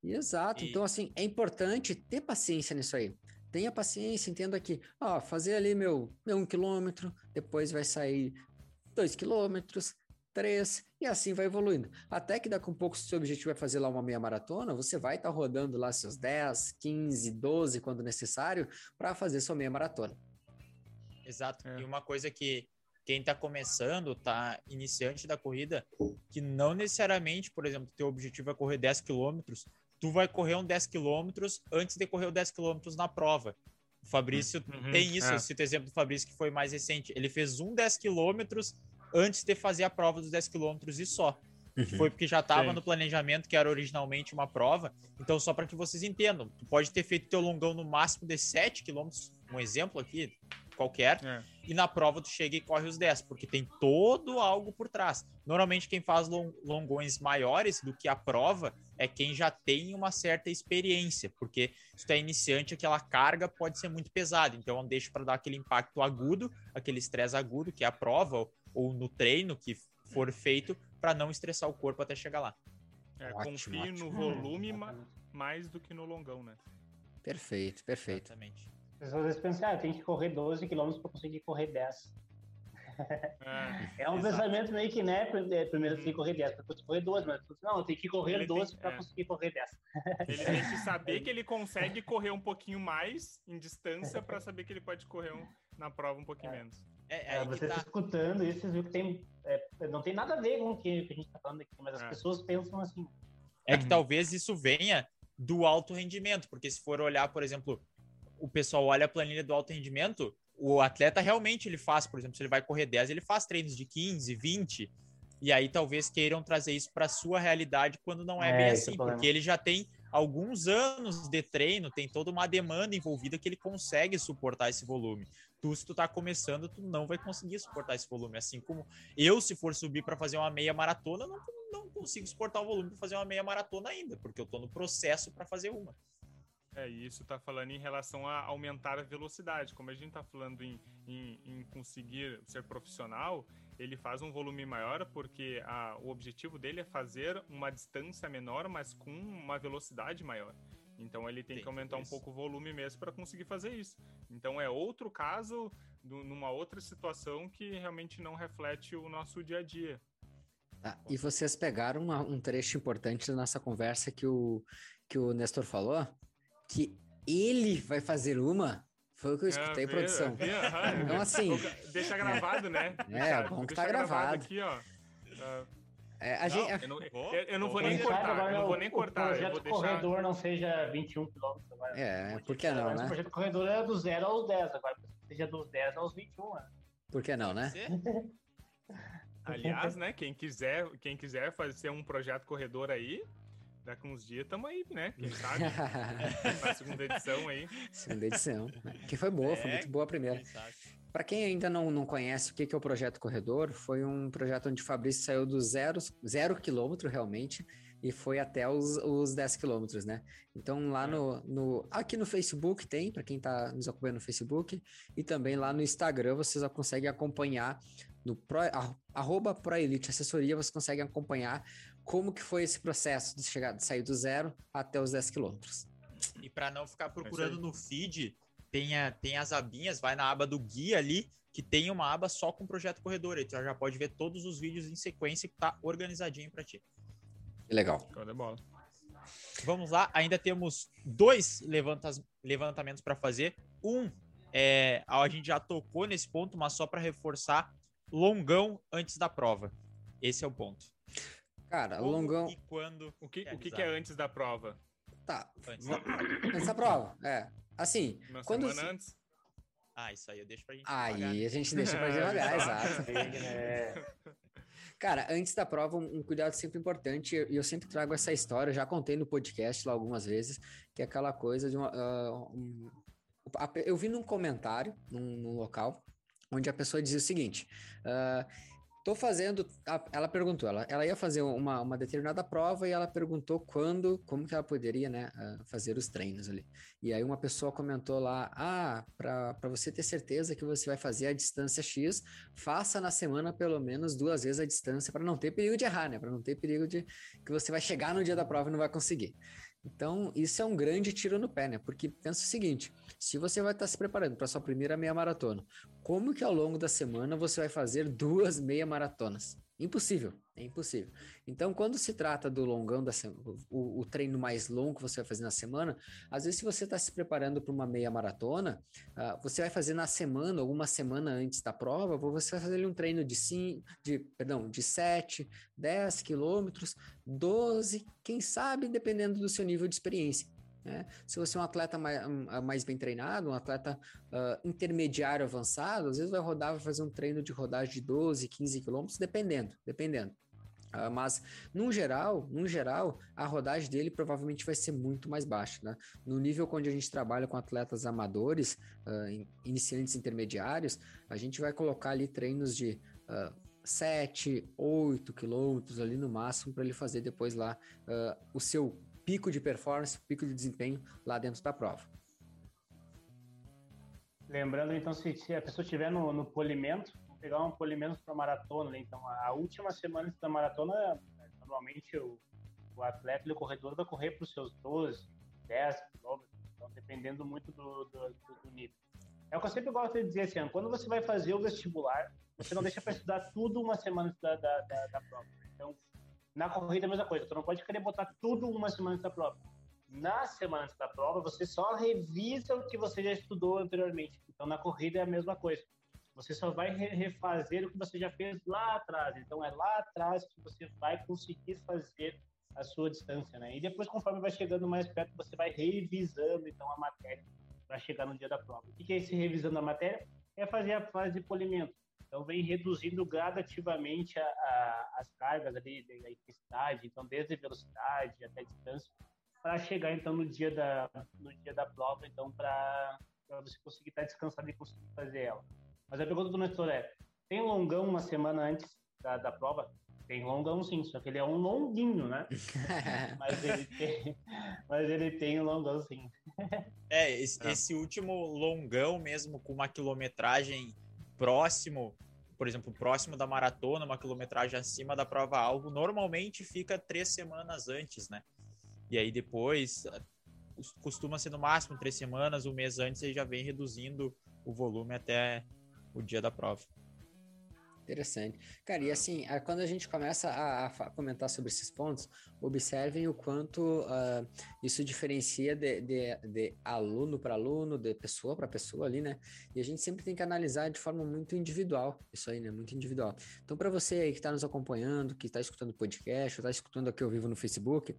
Exato. E... Então, assim, é importante ter paciência nisso aí tenha paciência, entenda que, ó, fazer ali meu, meu um quilômetro, depois vai sair dois quilômetros, três, e assim vai evoluindo. Até que daqui a um pouco, se o seu objetivo é fazer lá uma meia maratona, você vai estar tá rodando lá seus 10, 15, 12, quando necessário, para fazer sua meia maratona.
Exato. É. E uma coisa que quem está começando, tá iniciante da corrida, que não necessariamente, por exemplo, teu objetivo é correr 10 quilômetros, tu vai correr um 10 quilômetros antes de correr o 10 quilômetros na prova. O Fabrício uhum, tem isso, é. eu cito o exemplo do Fabrício que foi mais recente. Ele fez um 10 quilômetros antes de fazer a prova dos 10 quilômetros e só. Uhum. Foi porque já estava no planejamento que era originalmente uma prova. Então, só para que vocês entendam, tu pode ter feito teu longão no máximo de 7 quilômetros, um exemplo aqui, qualquer, é. e na prova tu chega e corre os 10, porque tem todo algo por trás. Normalmente quem faz longões maiores do que a prova é quem já tem uma certa experiência, porque se tu é iniciante, aquela carga pode ser muito pesada, então deixa para dar aquele impacto agudo, aquele estresse agudo, que é a prova, ou no treino que for feito, para não estressar o corpo até chegar lá.
É, ótimo. no volume mais do que no longão, né?
Perfeito, perfeito. Exatamente
pessoas às vezes pensam, ah, tem que correr 12 km para conseguir correr 10. É, é um exato. pensamento meio que, né? É, primeiro tem que correr 10, depois correr 12, mas não, eu tenho que correr ele 12 para é. conseguir correr 10.
Ele tem que saber <laughs> que ele consegue correr um pouquinho mais em distância para saber que ele pode correr um, na prova um pouquinho
é.
menos.
É, é, você tá... escutando isso, vocês viram que tem, não tem nada a ver com o que, a gente está falando aqui, mas as pessoas pensam assim.
É que talvez isso venha do alto rendimento, porque se for olhar, por exemplo, o pessoal olha a planilha do alto rendimento, o atleta realmente ele faz, por exemplo, se ele vai correr 10, ele faz treinos de 15, 20, e aí talvez queiram trazer isso para sua realidade quando não é, é bem assim, é porque ele já tem alguns anos de treino, tem toda uma demanda envolvida que ele consegue suportar esse volume. Tu, se tu tá começando, tu não vai conseguir suportar esse volume. Assim como eu, se for subir para fazer uma meia maratona, não, não consigo suportar o volume para fazer uma meia maratona ainda, porque eu tô no processo para fazer uma.
É, e isso está falando em relação a aumentar a velocidade. Como a gente está falando em, em, em, conseguir ser profissional, ele faz um volume maior porque a, o objetivo dele é fazer uma distância menor, mas com uma velocidade maior. Então ele tem Sim, que aumentar isso. um pouco o volume mesmo para conseguir fazer isso. Então é outro caso, do, numa outra situação que realmente não reflete o nosso dia a dia.
Ah, e vocês pegaram uma, um trecho importante da nossa conversa que o, que o Nestor falou, que ele vai fazer uma. Foi o que eu escutei, é, produção. Vi, então, assim.
Deixa gravado, né? <laughs>
É, bom que tá gravado. Aqui, ó. Uh, é, a
não, gente, eu, não, eu, eu não vou nem cortar, eu não vou nem cortar. O
projeto deixar... corredor não seja 21 km agora.
É, por que não, né?
O projeto corredor é do 0 aos 10, agora seja dos 10 aos 21, né?
Por que não, né?
Aliás, né, quem quiser, quem quiser fazer um projeto corredor aí, Daqui uns dias tamo aí, né? Quem sabe? <laughs> Na segunda edição aí.
Segunda edição. Que foi boa, é, foi muito boa a primeira. Para quem ainda não, não conhece o que, que é o Projeto Corredor, foi um projeto onde o Fabrício saiu do zero, zero quilômetro realmente e foi até os, os 10 quilômetros, né? Então lá no, no aqui no Facebook tem, para quem está nos acompanhando no Facebook, e também lá no Instagram vocês conseguem acompanhar no Pro, arroba ProElite Assessoria, vocês conseguem acompanhar como que foi esse processo de chegar, de sair do zero até os 10 quilômetros.
E para não ficar procurando no feed, tem, a, tem as abinhas, vai na aba do guia ali, que tem uma aba só com projeto corredor. Aí tu já pode ver todos os vídeos em sequência que tá organizadinho para ti.
Legal.
Vamos lá, ainda temos dois levantas, levantamentos para fazer. Um é, a gente já tocou nesse ponto, mas só para reforçar, longão antes da prova. Esse é o ponto.
Cara, Como longão.
E quando? O que, o que, que, é antes da prova?
Tá. Antes da prova. Antes da prova, é. Assim.
Uma
quando
semana antes?
Ah, isso aí eu deixo pra gente
Aí
devagar.
a gente deixa pra devagar, <laughs> exato.
É,
Cara, antes da prova, um, cuidado sempre importante, e eu sempre trago essa história, eu já contei no podcast lá algumas vezes, que é aquela coisa de uma. ah, um- eu vi num comentário, num, num local, onde a pessoa dizia o seguinte: ah, tô fazendo. ela perguntou, ela, ela ia fazer uma, uma determinada prova e ela perguntou quando, como que ela poderia, né, ah, fazer os treinos ali. E aí uma pessoa comentou lá: ah, para você ter certeza que você vai fazer a distância X, faça na semana pelo menos duas vezes a distância para não ter perigo de errar, né? Para não ter perigo de que você vai chegar no dia da prova e não vai conseguir. Então, isso é um grande tiro no pé, né? Porque pensa o seguinte: se você vai estar se preparando para sua primeira meia maratona, como que ao longo da semana você vai fazer duas meia maratonas? Impossível, é impossível. Então, quando se trata do longão da o, o treino mais longo que você vai fazer na semana, às vezes se você está se preparando para uma meia maratona, ah, você vai fazer na semana, alguma semana antes da prova, você vai fazer um treino de cinco, de, perdão, de 7, 10 quilômetros, 12, quem sabe, dependendo do seu nível de experiência. Né? Se você é um atleta mais, mais bem treinado, um atleta ah, intermediário avançado, às vezes vai rodar, vai fazer um treino de rodagem de 12, 15 quilômetros, dependendo, dependendo. Ah, mas, no geral, no geral, a rodagem dele provavelmente vai ser muito mais baixa, né? No nível onde a gente trabalha com atletas amadores, ah, in- iniciantes intermediários, a gente vai colocar ali treinos de ah, 7, 8 quilômetros ali no máximo para ele fazer depois lá ah, o seu pico de performance, pico de desempenho lá dentro da prova.
Lembrando, então, se, a pessoa estiver no, no polimento, pegar um polimento para maratona, né? Então, a, última semana da maratona, normalmente o, o atleta e o corredor vai correr para os seus 12, 10 quilômetros, então, dependendo muito do, do, do- nível. É o que eu sempre gosto de dizer assim, quando você vai fazer o vestibular, você não deixa para estudar tudo uma semana da, da, da, da prova. Então, na corrida a mesma coisa, tu não pode querer botar tudo uma semana antes da prova. Na semana antes da prova, você só revisa o que você já estudou anteriormente. Então, na corrida é a mesma coisa. Você só vai re- refazer o que você já fez lá atrás. Então, é lá atrás que você vai conseguir fazer a sua distância, né? E depois, conforme vai chegando mais perto, você vai revisando, então, a matéria para chegar no dia da prova. O que é esse revisando a matéria? É fazer a fase de polimento. Então, vem reduzindo gradativamente a, a, as cargas ali, da intensidade, então, desde velocidade até distância, para chegar, então, no dia da, no dia da prova, então, para você conseguir estar descansado e conseguir fazer ela. Mas a pergunta do Nestor é, tem longão uma semana antes da, da prova? Tem longão sim, só que ele é um longuinho, né? <laughs> Mas ele tem, mas ele tem um longão sim.
É, esse,
É.
esse último longão mesmo, com uma quilometragem próximo, por exemplo, próximo da maratona, uma quilometragem acima da prova-alvo, normalmente fica três semanas antes, né? E aí depois, cos- costuma ser no máximo três semanas, um mês antes, aí já vem reduzindo o volume até o dia da prova.
Interessante. Cara, e assim, quando a gente começa a, a comentar sobre esses pontos, observem o quanto ah, isso diferencia de, de- de aluno para aluno, de pessoa para pessoa ali, né? E a gente sempre tem que analisar de forma muito individual, isso aí, né? Muito individual. Então, para você aí que está nos acompanhando, que está escutando o podcast, está escutando aqui ao vivo no Facebook,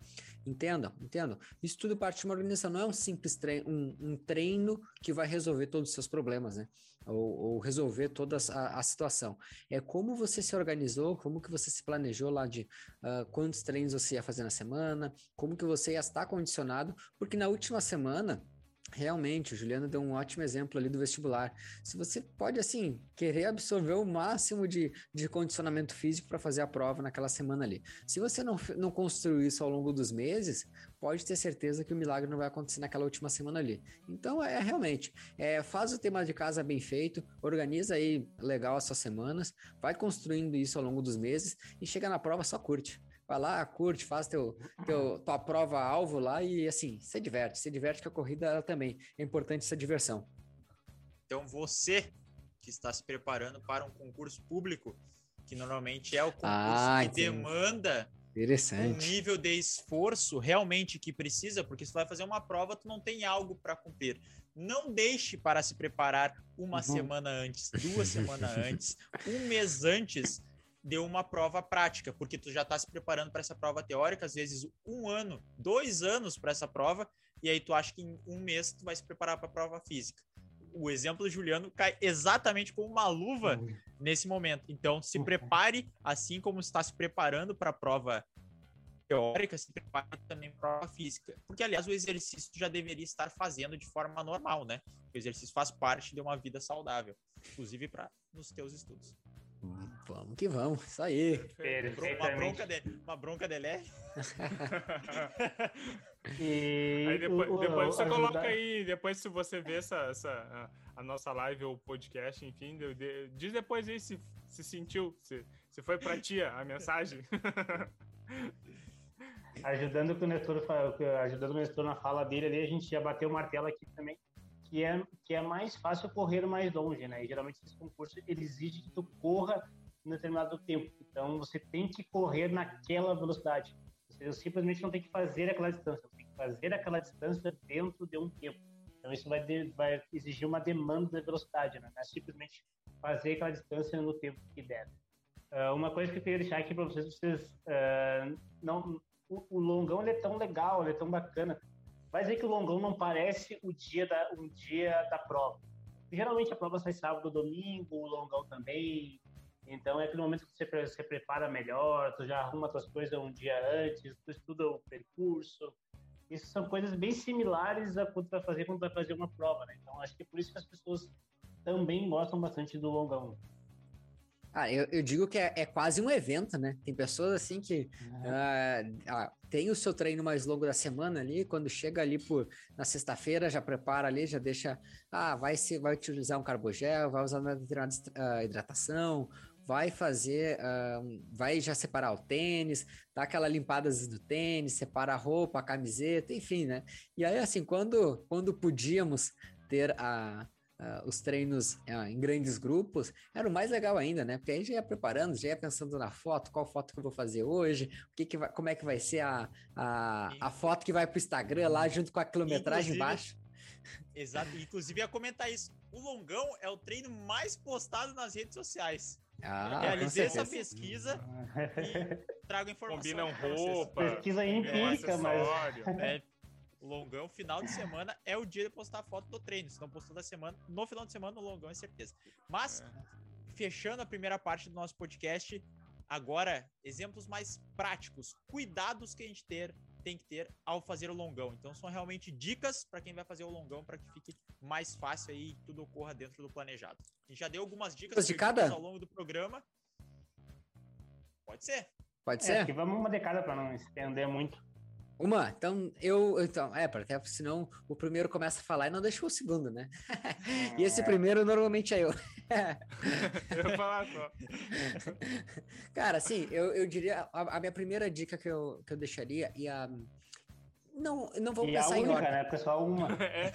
entendam, entendam. Isso tudo parte de uma organização, não é um simples treino, um, um treino que vai resolver todos os seus problemas, né? Ou, ou resolver toda a, a situação é como você se organizou, como que você se planejou lá de ah, quantos treinos você ia fazer na semana, como que você ia estar condicionado, porque na última semana, realmente, o Juliano deu um ótimo exemplo ali do vestibular. Se você pode, assim, querer absorver o máximo de, de condicionamento físico para fazer a prova naquela semana ali. Se você não, não construiu isso ao longo dos meses, pode ter certeza que o milagre não vai acontecer naquela última semana ali. Então, é realmente, é, faz o tema de casa bem feito, organiza aí legal as suas semanas, vai construindo isso ao longo dos meses e chega na prova só curte. Vai lá, curte, faz teu, teu, tua prova-alvo lá e assim, se diverte. Se diverte que a corrida ela também é importante essa diversão.
Então você que está se preparando para um concurso público, que normalmente é o concurso
Ah,
que
entendi.
demanda
Interessante.
nível de esforço realmente que precisa, porque se vai fazer uma prova, tu não tem algo para cumprir. Não deixe para se preparar uma
Uhum.
semana antes, duas semanas <laughs> antes, um mês antes de uma prova prática, porque tu já está se preparando para essa prova teórica, às vezes um ano, dois anos para essa prova, e aí tu acha que em um mês tu vai se preparar para a prova física. O exemplo do Juliano cai exatamente como uma luva nesse momento. Então, se prepare, assim como está se preparando para a prova teórica, se prepare também para a prova física. Porque, aliás, o exercício já deveria estar fazendo de forma normal, né? O exercício faz parte de uma vida saudável, inclusive para nos teus estudos.
Vamos que vamos, isso aí.
Uma bronca de, uma bronca de leve. <laughs>
e <laughs> aí depois, o, depois você ajudar... coloca aí, depois se você vê essa, essa a, a nossa live ou podcast, enfim, de, de, diz depois aí se, se sentiu, se, se foi pra tia a mensagem. <laughs>
ajudando com o Nestor, ajudando o Nestor na fala dele ali, a gente já bateu o martelo aqui também que é, que é mais fácil correr mais longe, né? E geralmente esse concurso ele exige que tu corra em determinado tempo. Então você tem que correr naquela velocidade. Você simplesmente não tem que fazer aquela distância, que fazer aquela distância dentro de um tempo. Então isso vai, de, vai exigir uma demanda de velocidade, né? Não é simplesmente fazer aquela distância no tempo que der. Uh, uma coisa que eu queria deixar aqui para vocês, vocês uh, não, o, o, longão é tão legal, é tão bacana, Vai dizer que o longão não parece o dia da, um dia da prova. Geralmente a prova sai sábado domingo, o longão também. Então é aquele momento que você se prepara melhor, tu já arruma suas coisas um dia antes, tu estuda o percurso. Isso são coisas bem similares a quando vai fazer quando vai fazer uma prova, né? Então acho que é por isso que as pessoas também gostam bastante do longão.
Ah, eu, eu digo que é, é, quase um evento, né? Tem pessoas assim que uhum. uh, tem o seu treino mais longo da semana ali, quando chega ali por, na sexta-feira, já prepara ali, já deixa, ah, vai, se, vai utilizar um carbogel, vai usar uma determinada uh, hidratação, vai fazer, uh, vai já separar o tênis, dá aquela limpada do tênis, separa a roupa, a camiseta, enfim, né? E aí, assim, quando, quando podíamos ter a uh, os treinos uh, em grandes grupos, era o mais legal ainda, né? Porque aí já ia preparando, já ia pensando na foto, qual foto que eu vou fazer hoje, o que, que vai, como é que vai ser a, a, a foto que vai para o Instagram lá junto com a quilometragem embaixo.
Exato, inclusive ia comentar isso. O longão é o treino mais postado nas redes sociais. Ah, Realizei essa pesquisa e <laughs> trago informação.
Combinam roupa.
Pesquisa empírica, mas.
É, longão, final de semana é o dia de postar foto do treino. Se não postou da semana, no final de semana, no longão é certeza. Mas, é. fechando a primeira parte do nosso podcast, agora, exemplos mais práticos, cuidados que a gente ter, tem que ter ao fazer o longão. Então, são realmente dicas para quem vai fazer o longão para que fique mais fácil aí e tudo ocorra dentro do planejado. A gente já deu algumas dicas
de cada?
ao longo do programa. Pode ser.
Pode ser.
É, vamos uma de cada para não estender muito.
Uma, então eu. Então, é, porque senão o primeiro começa a falar e não deixa o segundo, né? <laughs> e esse é. primeiro normalmente é eu. <laughs>
eu vou falar só. <laughs>
Cara, assim, eu, eu diria. A, a, minha primeira dica que eu, que eu deixaria e a. Não, não vou
e
pensar
a única,
em ordem.
né? Pessoal, uma.
É.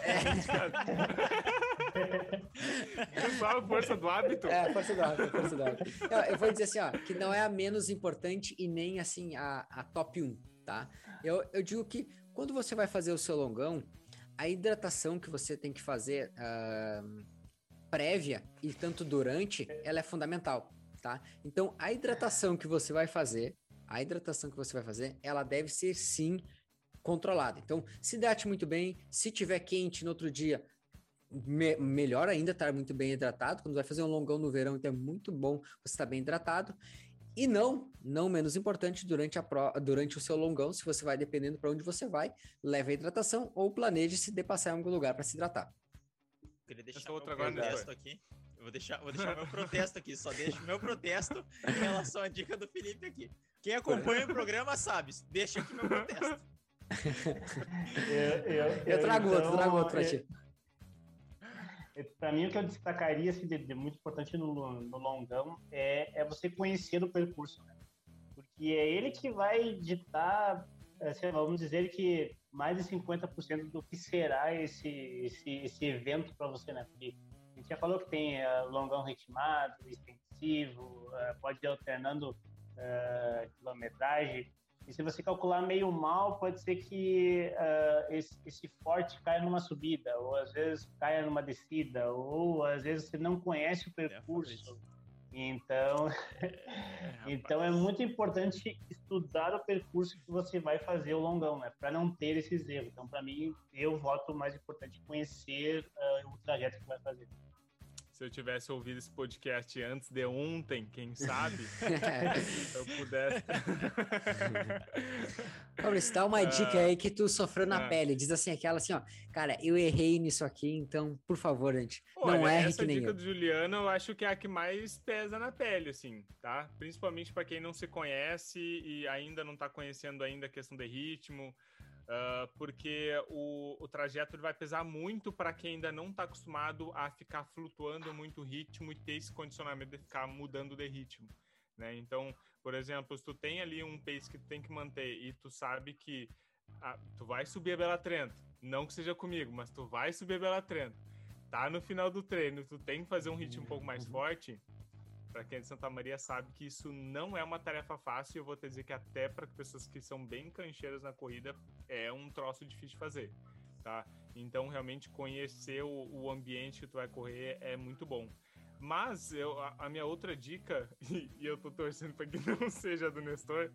é. Pessoal, força do hábito.
É, força do hábito, força do hábito. Eu, eu vou dizer assim, ó, que não é a menos importante e nem assim a, a top 1, tá? Eu, eu digo que quando você vai fazer o seu longão, a hidratação que você tem que fazer uh, prévia e tanto durante, ela é fundamental, tá? Então, a hidratação que você vai fazer, a hidratação que você vai fazer, ela deve ser sim controlada. Então, se hidrate muito bem, se tiver quente no outro dia, me melhor ainda estar muito bem hidratado. Quando vai fazer um longão no verão, então é muito bom você estar bem hidratado. E não, não menos importante, durante, a pro, durante o seu longão, se você vai dependendo para onde você vai, leve a hidratação ou planeje se depassar em algum lugar para se hidratar.
Queria deixar outra meu protesto aqui. Eu vou deixar, vou deixar meu protesto aqui, só deixo meu protesto em relação à dica do Felipe aqui. Quem acompanha o programa sabe, deixa aqui meu protesto.
eu, <laughs> eu, eu, eu trago então, outro, trago outro para ti.
Para mim, o que eu destacaria assim, de, de muito importante no, no longão é, é você conhecer o percurso, né? porque é ele que vai ditar, assim, vamos dizer que mais de 50% do que será esse, esse, esse evento para você, né? Porque a gente já falou que tem uh, longão ritmado, extensivo, uh, pode ir alternando uh, quilometragem, e se você calcular meio mal, pode ser que uh, esse, esse, forte caia numa subida, ou às vezes caia numa descida, ou às vezes você não conhece o percurso. Então, é, <laughs> então é muito importante estudar o percurso que você vai fazer o longão, né? Para não ter esses erros. Então, para mim, eu voto mais importante conhecer uh, o trajeto que vai fazer
se eu tivesse ouvido esse podcast antes de ontem, quem sabe, <laughs> eu pudesse. <laughs>
Maurício, dá uma dica aí que tu sofreu na uh, pele. Diz assim, aquela assim, ó, cara, eu errei nisso aqui, então, por favor, gente, não erre que nem
dica
eu.
do Juliano, eu acho que é a que mais pesa na pele, assim, tá? Principalmente para quem não se conhece e ainda não tá conhecendo ainda a questão de ritmo, Uh, porque o, o trajeto vai pesar muito para quem ainda não está acostumado a ficar flutuando muito ritmo e ter esse condicionamento de ficar mudando de ritmo. Né? Então, por exemplo, se tu tem ali um pace que tu tem que manter e tu sabe que ah, tu vai subir a Bela Trento, não que seja comigo, mas tu vai subir a Bela Trento, tá no final do treino, tu tem que fazer um ritmo um pouco mais forte, para quem é de Santa Maria sabe que isso não é uma tarefa fácil. Eu vou te dizer que até para pessoas que são bem cancheiras na corrida é um troço difícil de fazer, tá? Então realmente conhecer o, o ambiente que tu vai correr é muito bom. Mas eu, a, a minha outra dica, <laughs> e, e eu tô torcendo para que <laughs> não seja do Nestor,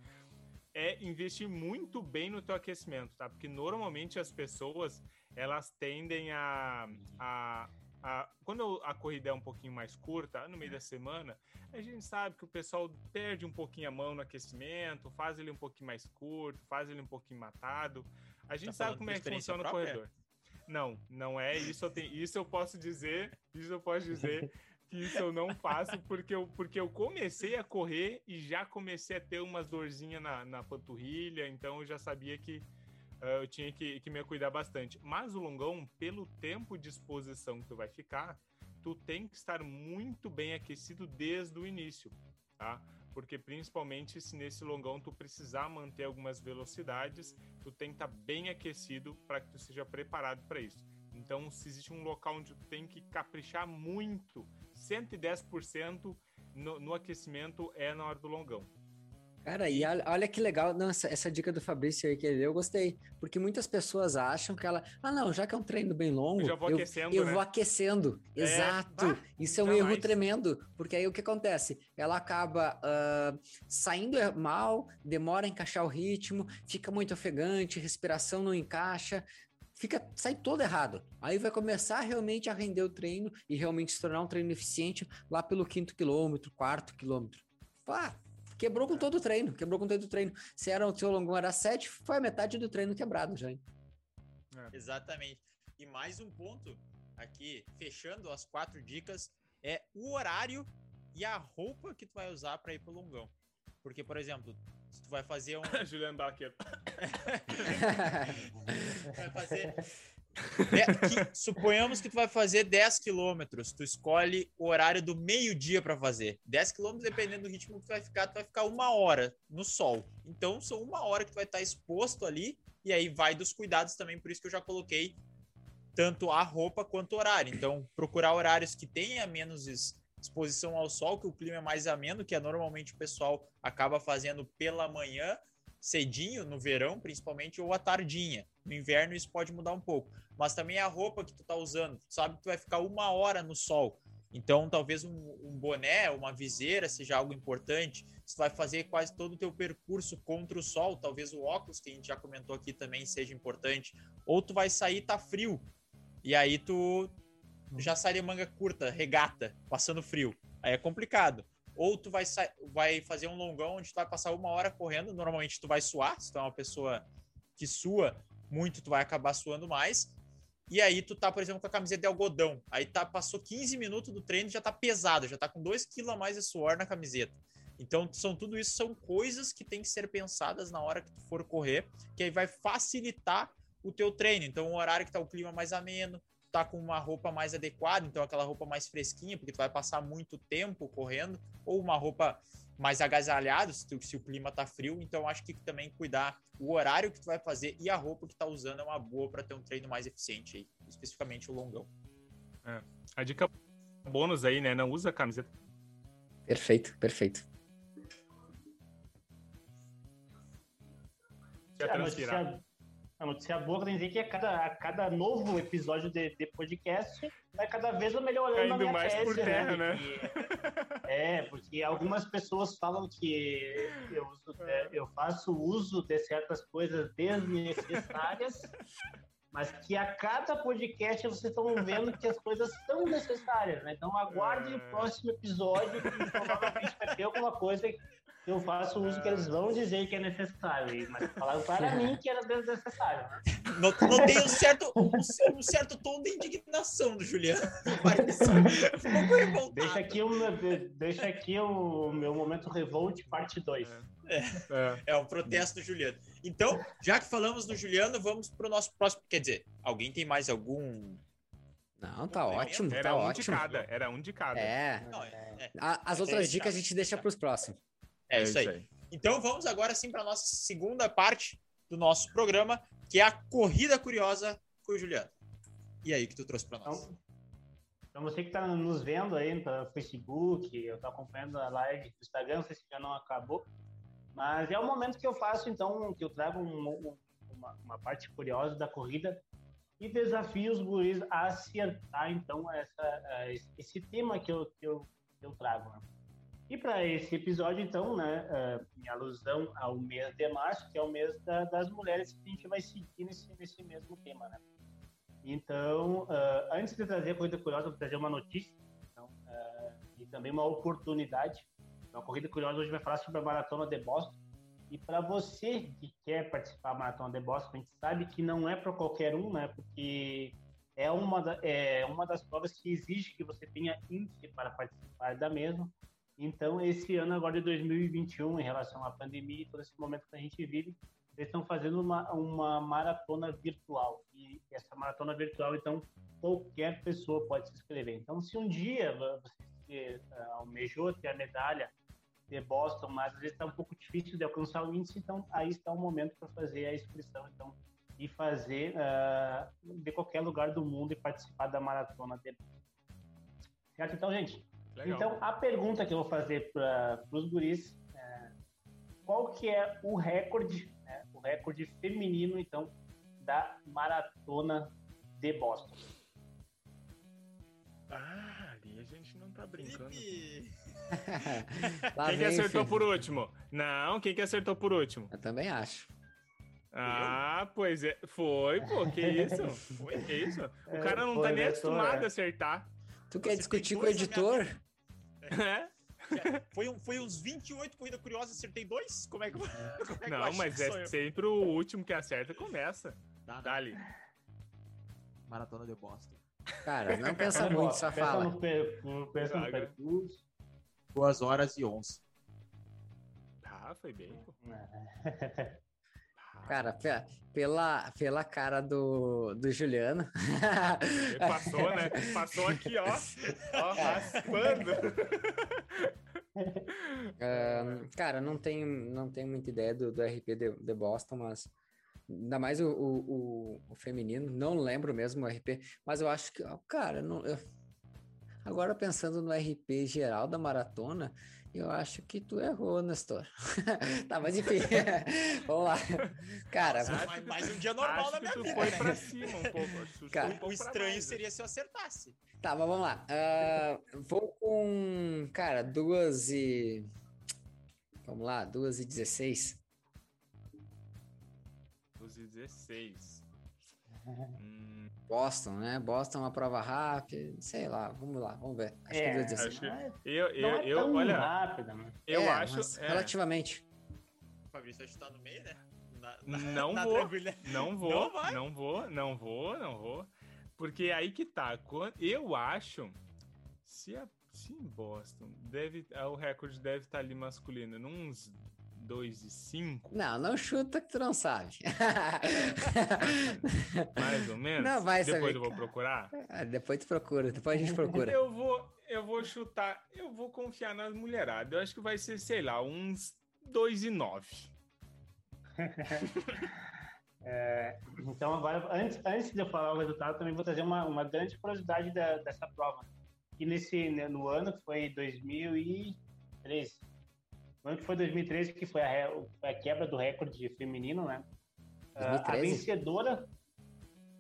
é investir muito bem no teu aquecimento, tá? Porque normalmente as pessoas elas tendem a, a, a, quando a corrida é um pouquinho mais curta, no meio da semana, a gente sabe que o pessoal perde um pouquinho a mão no aquecimento, faz ele um pouquinho mais curto, faz ele um pouquinho matado. A gente tá sabe como é que funciona própria? o corredor. Não, não é isso. Eu tenho, isso eu posso dizer, isso eu posso dizer <laughs> que isso eu não faço porque eu, porque eu comecei a correr e já comecei a ter umas dorzinhas na, na panturrilha, então eu já sabia que eu tinha que, que me cuidar bastante. Mas o longão, pelo tempo de exposição que tu vai ficar, tu tem que estar muito bem aquecido desde o início, tá? Porque principalmente se nesse longão tu precisar manter algumas velocidades, tu tem que estar bem aquecido para que tu seja preparado para isso. Então, se existe um local onde tu tem que caprichar muito, 110% no, no aquecimento é na hora do longão.
Cara, e olha que legal essa dica do Fabrício aí que ele deu, eu gostei. Porque muitas pessoas acham que ela, ah, não, já que é um treino bem longo, eu, vou eu, aquecendo, eu né? vou aquecendo. É, Exato. Bah, Isso é um erro mais. tremendo. Porque aí o que acontece? Ela acaba uh, saindo mal, demora a encaixar o ritmo, fica muito ofegante, respiração não encaixa, fica sai todo errado. Aí vai começar realmente a render o treino e realmente se tornar um treino eficiente lá pelo quinto quilômetro, quarto quilômetro. Pá, Quebrou com todo o treino, quebrou com todo o treino. Se era o seu longão era 7, foi a metade do treino quebrado já. Hein?
É. Exatamente. E mais um ponto aqui, fechando as quatro dicas, é o horário e a roupa que tu vai usar para ir pro longão. Porque, por exemplo, se tu vai fazer um. <laughs>
Juliano Baquer. <laughs>
vai fazer que, suponhamos que tu vai fazer 10 quilômetros, tu escolhe o horário do meio-dia para fazer. 10 quilômetros, dependendo do ritmo que tu vai ficar, tu vai ficar uma hora no sol. Então, são uma hora que tu vai estar exposto ali, e aí vai dos cuidados também, por isso que eu já coloquei tanto a roupa quanto o horário. Então, procurar horários que tenha menos exposição ao sol, que o clima é mais ameno, que é normalmente o pessoal acaba fazendo pela manhã, cedinho, no verão principalmente, ou à tardinha. No inverno isso pode mudar um pouco. Mas também a roupa que tu tá usando. Tu sabe que tu vai ficar uma hora no sol. Então, talvez um, um boné, uma viseira seja algo importante. Tu vai fazer quase todo o teu percurso contra o sol, talvez o óculos, que a gente já comentou aqui, também seja importante. Ou tu vai sair tá frio. E aí tu já sai de manga curta, regata, passando frio. Aí é complicado. Ou tu vai, vai fazer um longão onde tu vai passar uma hora correndo. Normalmente tu vai suar, se tu é uma pessoa que sua, muito, tu vai acabar suando mais. E aí tu tá, por exemplo, com a camiseta de algodão. Aí tá, passou 15 minutos do treino já tá pesado, já tá com 2 kg a mais de suor na camiseta. Então, são tudo isso são coisas que tem que ser pensadas na hora que tu for correr, que aí vai facilitar o teu treino. Então, o horário que tá o clima mais ameno, tá com uma roupa mais adequada, então aquela roupa mais fresquinha, porque tu vai passar muito tempo correndo, ou uma roupa mais agasalhado se, tu, se, o clima tá frio. Então acho que também cuidar o horário que tu vai fazer e a roupa que tá usando é uma boa para ter um treino mais eficiente aí, especificamente o longão.
É. A dica bônus aí, né? Não usa camiseta.
Perfeito, perfeito.
A notícia, a notícia boa que tem que dizer que a cada, a cada novo episódio de, de podcast vai cada vez melhorando
Caindo mais por terra, né? né?
É, porque algumas pessoas falam que eu, uso, é, eu faço uso de certas coisas desnecessárias, mas que a cada podcast vocês estão vendo que as coisas são necessárias, né? Então aguarde o próximo episódio que provavelmente vai ter alguma coisa eu faço o uso que eles vão dizer que é necessário, mas falaram para mim que era desnecessário. Né?
Notei um certo, um, certo tom de indignação do Juliano.
deixa aqui, o meu, deixa aqui o meu momento revolt, parte 2.
É, é, é um protesto do Juliano. Então, já que falamos do Juliano, vamos para o nosso próximo. Quer dizer, alguém tem mais algum
não, tá ótimo,
era
tá
um
ótimo.
De cada, era um de cada.
É. Não, é, é. As outras dicas a gente deixa para os próximos.
É, é isso, aí. aí. Então vamos agora sim para a nossa segunda parte do nosso programa, que é a corrida curiosa com o Juliano. E aí, que tu trouxe para nós? Então,
então, você que está nos vendo aí no Facebook, eu estou acompanhando a live do Instagram, não sei se já não acabou, mas é o momento que eu faço, então, que eu trago um, uma, uma, parte curiosa da corrida e desafio os guris a acertar, então, essa, esse tema que eu, que eu, que eu trago. Né? E para esse episódio, então, né, uh, em alusão ao mês de março, que é o mês da, das mulheres, que a gente vai seguir nesse, nesse mesmo tema, né? Então, uh, antes de trazer a Corrida Curiosa, vou trazer uma notícia então, uh, e também uma oportunidade. Então, a Corrida Curiosa hoje vai falar sobre a Maratona de Boston. E para você que quer participar da Maratona de Boston, a gente sabe que não é para qualquer um, né? Porque é uma, da, é uma das provas que exige que você tenha índice para participar da mesma. Então, esse ano agora de 2021, em relação à pandemia e todo esse momento que a gente vive, eles estão fazendo uma, uma maratona virtual. E essa maratona virtual, então, qualquer pessoa pode se inscrever. Então, se um dia você uh, almejou ter a medalha de Boston, mas às vezes está um pouco difícil de alcançar o índice, então aí está o momento para fazer a inscrição, então, e fazer uh, de qualquer lugar do mundo e participar da maratona de Boston. Certo? Então, gente, Legal. Então, a pergunta que eu vou fazer para os guris é qual que é o recorde, né, o recorde feminino, então, da maratona de Boston?
Ah, ali a gente não tá brincando. <laughs> quem que acertou por último? Não, quem que acertou por último?
Eu também acho.
Ah, pois é. Foi, pô, que <laughs> isso? Foi, que isso? O cara não tá nem acostumado a acertar.
Tu quer discutir com o editor?
É? Foi, um, foi uns 28 corridas curiosas, acertei dois? Como é que, <laughs> como
é que Não, mas é sempre o último que acerta começa. Dá, Dali.
Maratona de Boston.
Cara, não pensa muito, só pensa fala. No
pensa no percurso.
2 horas e 11.
Ah, foi bem, pô. <laughs>
Cara, pela, pela cara do, do Juliano.
Passou, né? Passou aqui, ó. Ó, <laughs> raspando. <laughs>
Uh, cara, não tenho, não tenho muita ideia do, do RP de, de Boston, mas ainda mais o, o, o, feminino, não lembro mesmo o RP, mas eu acho que, cara, não, eu, agora pensando no RP geral da maratona, eu acho que tu errou, Nestor. <laughs> tá, mas enfim. <laughs> Vamos lá. Cara,
mais, mais um dia normal
acho
na minha
tu vida. foi né? pra cima um pouco.
Cara, um o estranho seria se eu acertasse.
Tá, mas vamos lá. Uh, vou com, cara, duas e... Vamos lá, duas e dezesseis.
Duas e dezesseis. <laughs> Hum.
Boston, né? Boston é uma prova rápida, sei lá, vamos lá, vamos ver.
Acho é, que eu dizer assim. eu, eu, é eu, olha, rápida, eu é, acho,
é. relativamente.
O Fabrício está no meio, né?
Na, na, não, na vou, não vou, não vou, não vou, não vou, não vou, porque aí que tá. Eu acho se, a, se em Boston deve, o recorde deve estar ali masculino, nos 2 e 5?
Não, não chuta que tu não sabe. <laughs>
Mais ou menos?
Não vai
Depois
saber.
eu vou procurar?
Ah, depois tu procura, depois a gente procura.
eu vou, eu vou chutar, eu vou confiar nas mulheradas. Eu acho que vai ser, sei lá, uns 2 e 9. <laughs>
É, então, agora, antes, antes de eu falar o resultado, também vou trazer uma, uma grande curiosidade da, dessa prova. Que nesse, né, no ano que foi 2013, no ano que foi 2013, que foi a, a quebra do recorde feminino, né? 2013? A vencedora.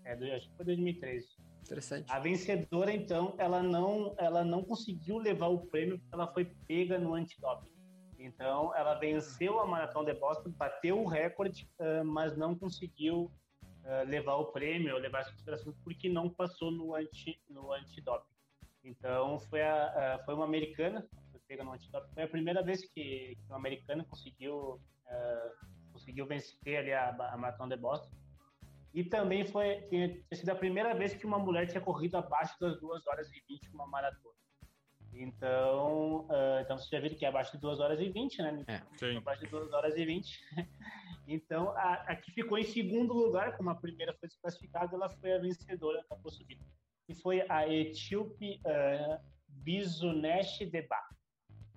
É, acho que foi 2013.
Interessante.
A vencedora, então, ela não, ela não conseguiu levar o prêmio porque ela foi pega no antidoping. Então, ela venceu a Maratona de Boston, bateu o recorde, uh, mas não conseguiu uh, levar o prêmio, levar as considerações, porque não passou no, anti, no antidoping. Então, foi, a, foi uma americana, foi pega no antidoping. Foi a primeira vez que, que uma americana conseguiu, conseguiu vencer ali a, a Maratona de Boston. E também foi tinha, tinha sido a primeira vez que uma mulher tinha corrido abaixo das 2 horas e 20 uma maratona. Então, uh, então você já viu que é abaixo de 2 horas e 20, né?
É, sim.
Abaixo de 2 horas e 20. <laughs> então, a, a, que ficou em segundo lugar, como a primeira foi desclassificada, ela foi a vencedora, acabou subindo. E foi a Etíope uh, Bizunesh Deba.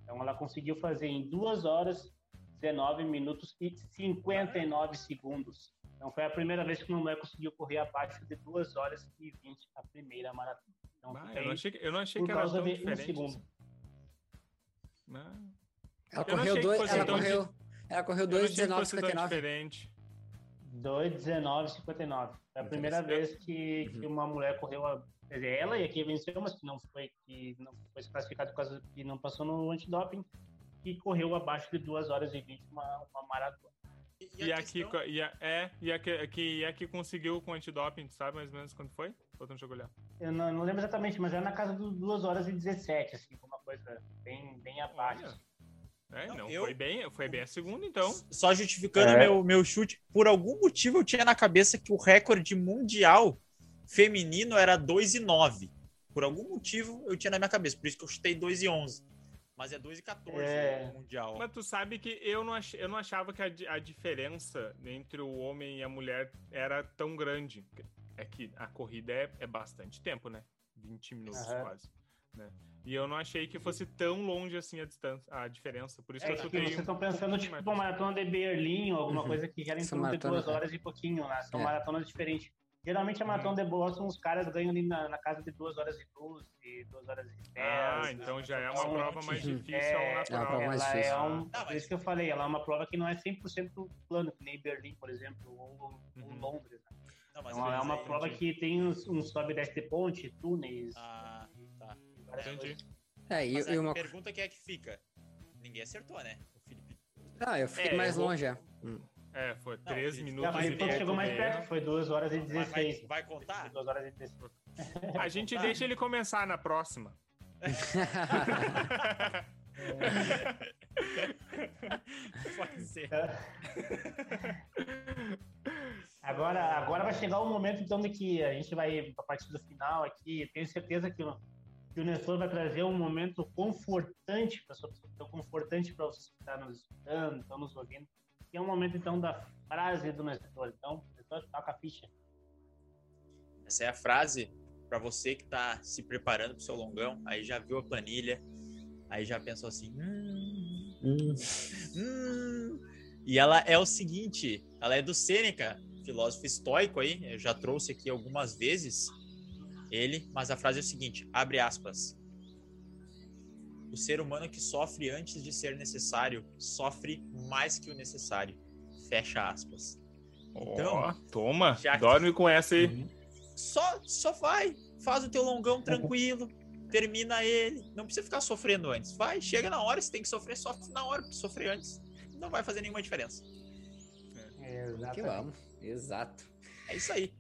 Então, ela conseguiu fazer em 2 horas, 19 minutos e 59 segundos. Então foi a primeira vez que uma mulher conseguiu correr abaixo de 2 horas e 20 a primeira maratona. Então,
ah, eu, não achei, eu não achei que era tão diferente. Um
não. Ela correu dois, ela correu, ela correu 2:19:59.
diferente.
2:19:59. Foi a primeira vez que, que uhum. uma mulher correu a ela e aqui venceu, mas que não foi que não foi classificado por causa que não passou no antidoping, que correu abaixo de 2 horas e 20 uma, uma maratona.
E, e, a questão... que, e a, é, e a que, que, e a que conseguiu com antidoping, sabe mais ou menos quando foi? Ou não olhar?
Eu não, não, lembro exatamente, mas era na casa dos 2 horas e 17, assim, uma coisa bem, bem abaixo. Assim.
É, não, eu... foi, bem, foi bem a segunda, então.
Só justificando é. meu, meu chute, por algum motivo eu tinha na cabeça que o recorde mundial feminino era 2 e 9. Por algum motivo eu tinha na minha cabeça, por isso que eu chutei 2 e 11. Mas é 2 e 14 é... no Mundial.
Mas tu sabe que eu não, ach... eu não achava que a, a diferença entre o homem e a mulher era tão grande. É que a corrida é, é bastante tempo, né? 20 minutos uhum. quase. Né? E eu não achei que fosse tão longe assim a distância, a diferença. Por isso é que eu chutei.
Vocês estão pensando, um tipo, uma maratona de Berlim ou alguma uhum. coisa que gera em torno de duas horas e pouquinho, né? São é. maratonas diferentes. Geralmente a maratona de Boston, os caras ganham ali na, na casa de 2 horas e 12, 2 horas e 10.
Ah, então já é uma então, prova mais difícil é, ao natural. É uma prova
mais difícil. É um, não, por isso que eu falei, ela é uma prova que não é 100% plano, que nem Berlim, por exemplo, ou, uhum. ou Londres. Né? Não, então, é uma prova que tem um, um sobe e desce de ponte, túneis.
Ah, tá.
Entendi.
É, e, e uma pergunta que é que fica. Ninguém acertou, né? O Felipe.
Ah, eu fiquei é, mais eu longe, é. Hum.
É, foi 13 não, minutos.
Mas ele chegou mais perto, foi 2 horas e 16.
Vai, vai contar?
2 horas e 16. <laughs>
A gente deixa ele começar na próxima. <laughs>
Pode ser.
Agora, agora vai chegar o momento então de que a gente vai a partir do final aqui. Tenho certeza que o, que o Nestor vai trazer um momento confortante para confortante para vocês que estão nos escutando, estão nos ouvindo é o momento, então, da frase do Nestor. Então, Nestor, toca a ficha.
Essa é a frase para você que está se preparando para o seu longão, aí já viu a planilha, aí já pensou assim, hum, hum, hum. e ela é o seguinte, ela é do Sêneca, filósofo estoico aí, eu já trouxe aqui algumas vezes ele, mas a frase é o seguinte, abre aspas, o ser humano que sofre antes de ser necessário sofre mais que o necessário. Fecha aspas.
Então, oh, toma, dorme com essa aí. Uhum.
Só, só vai, faz o teu longão tranquilo, termina ele, não precisa ficar sofrendo antes. Vai, chega na hora, se tem que sofrer, sofre na hora, sofrer antes não vai fazer nenhuma diferença.
É, que vamos, exato.
É isso aí.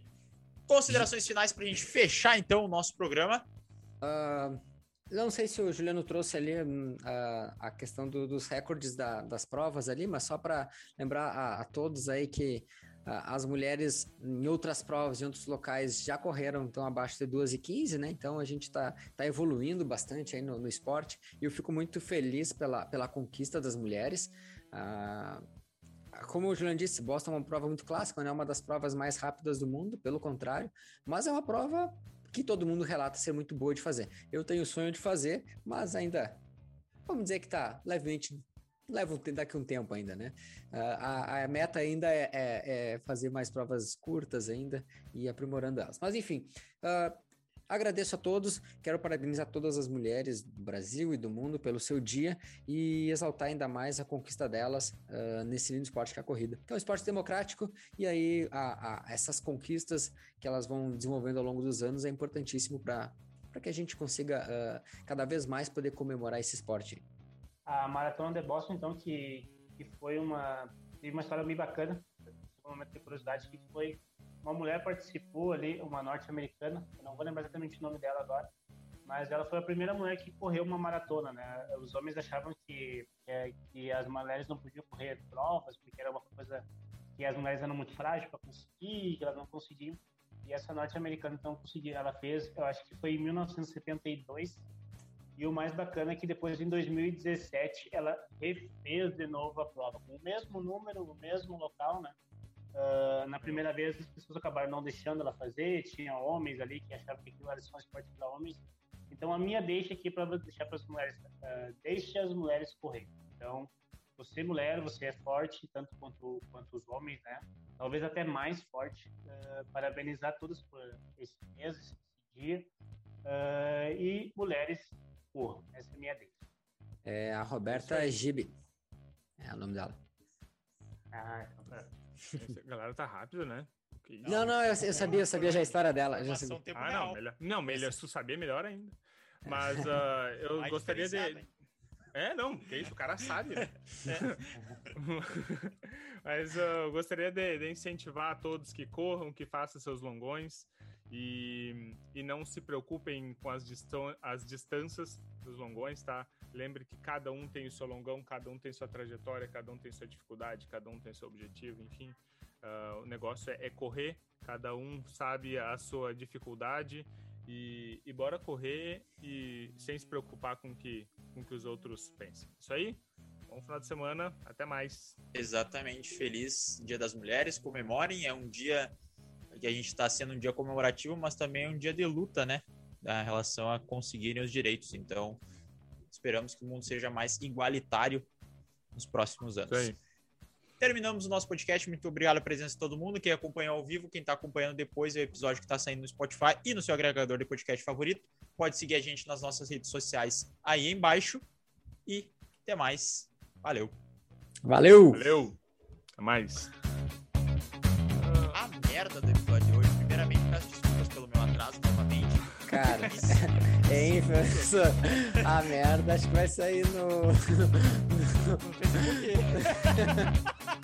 Considerações finais para a gente fechar então o nosso programa.
Uh, não sei se o Juliano trouxe ali hum, a, questão do, dos recordes da, das provas ali, mas só para lembrar a, a, todos aí que as mulheres em outras provas, em outros locais, já correram então abaixo de 2 e 15, né? Então a gente está tá evoluindo bastante aí no, no, esporte e eu fico muito feliz pela, pela conquista das mulheres. Ah, como o Juliano disse, Boston é uma prova muito clássica, não é uma das provas mais rápidas do mundo, pelo contrário, mas é uma prova que todo mundo relata ser muito boa de fazer. Eu tenho o sonho de fazer, mas ainda, vamos dizer que tá levemente, leva daqui um tempo ainda, né? Uh, a, a, meta ainda é, é, é, fazer mais provas curtas ainda e aprimorando elas. Mas enfim, uh, agradeço a todos, quero parabenizar todas as mulheres do Brasil e do mundo pelo seu dia e exaltar ainda mais a conquista delas uh, nesse lindo esporte que é a corrida. Que é um esporte democrático e aí a, a, essas conquistas que elas vão desenvolvendo ao longo dos anos é importantíssimo para que a gente consiga uh, cada vez mais poder comemorar esse esporte.
A Maratona de Boston, então, que, que foi uma, uma história bem bacana, um momento de curiosidade, que foi uma mulher participou ali, uma norte-americana, não vou lembrar exatamente o nome dela agora, mas ela foi a primeira mulher que correu uma maratona, né? Os homens achavam que, que, que as mulheres não podiam correr provas, porque era uma coisa que as mulheres eram muito frágeis para conseguir, que elas não conseguiam. E essa norte-americana então conseguiu, ela fez, eu acho que foi em 1972. E o mais bacana é que depois em 2017 ela refez de novo a prova com o mesmo número, o mesmo local, né? Uh, na primeira vez, as pessoas acabaram não deixando ela fazer, tinha homens ali que achavam que aquilo era só esporte para homens. Então, a minha deixa aqui para deixar para as mulheres: uh, deixe as mulheres correr. Então, você, mulher, você é forte, tanto quanto, quanto os homens, né? Talvez até mais forte. Uh, parabenizar todos por esse mês, esse dia. e mulheres, corram. Essa é a minha deixa.
É a Roberta Gibi. É o nome dela.
Ah, então tá. A galera tá rápido, né?
Não, não, eu, eu, sabia, eu sabia já a história dela. Já sabia.
Ah, não, melhor, não, melhor, se tu sabia, melhor ainda. Mas uh, eu Mais gostaria de. É, não, que isso, o cara sabe. Né? É. <laughs> Mas uh, eu gostaria de, de, incentivar todos que corram, que façam seus longões e, e não se preocupem com as, distan as distâncias dos longões, tá? Lembre que cada um tem o seu longão, cada um tem sua trajetória, cada um tem sua dificuldade, cada um tem seu objetivo, enfim. Uh, o negócio é, é, correr, cada um sabe a sua dificuldade e, e bora correr e sem se preocupar com que, com que os outros pensem. Isso aí? Bom final de semana, até mais.
Exatamente, feliz Dia das Mulheres, comemorem, é um dia que a gente está sendo um dia comemorativo, mas também é um dia de luta, né? Da relação a conseguirem os direitos. Então, Esperamos que o mundo seja mais igualitário nos próximos anos. Terminamos o nosso podcast. Muito obrigado pela presença de todo mundo. Quem acompanhou ao vivo, quem está acompanhando depois, é o episódio que está saindo no Spotify e no seu agregador de podcast favorito. Pode seguir a gente nas nossas redes sociais aí embaixo. E até mais. Valeu.
Valeu.
Valeu. Até mais.
A merda do episódio de hoje. Primeiramente, peço desculpas pelo meu atraso novamente.
Cara, <laughs> hein, professor? A merda, acho que vai sair no. <laughs> no Facebook. <laughs>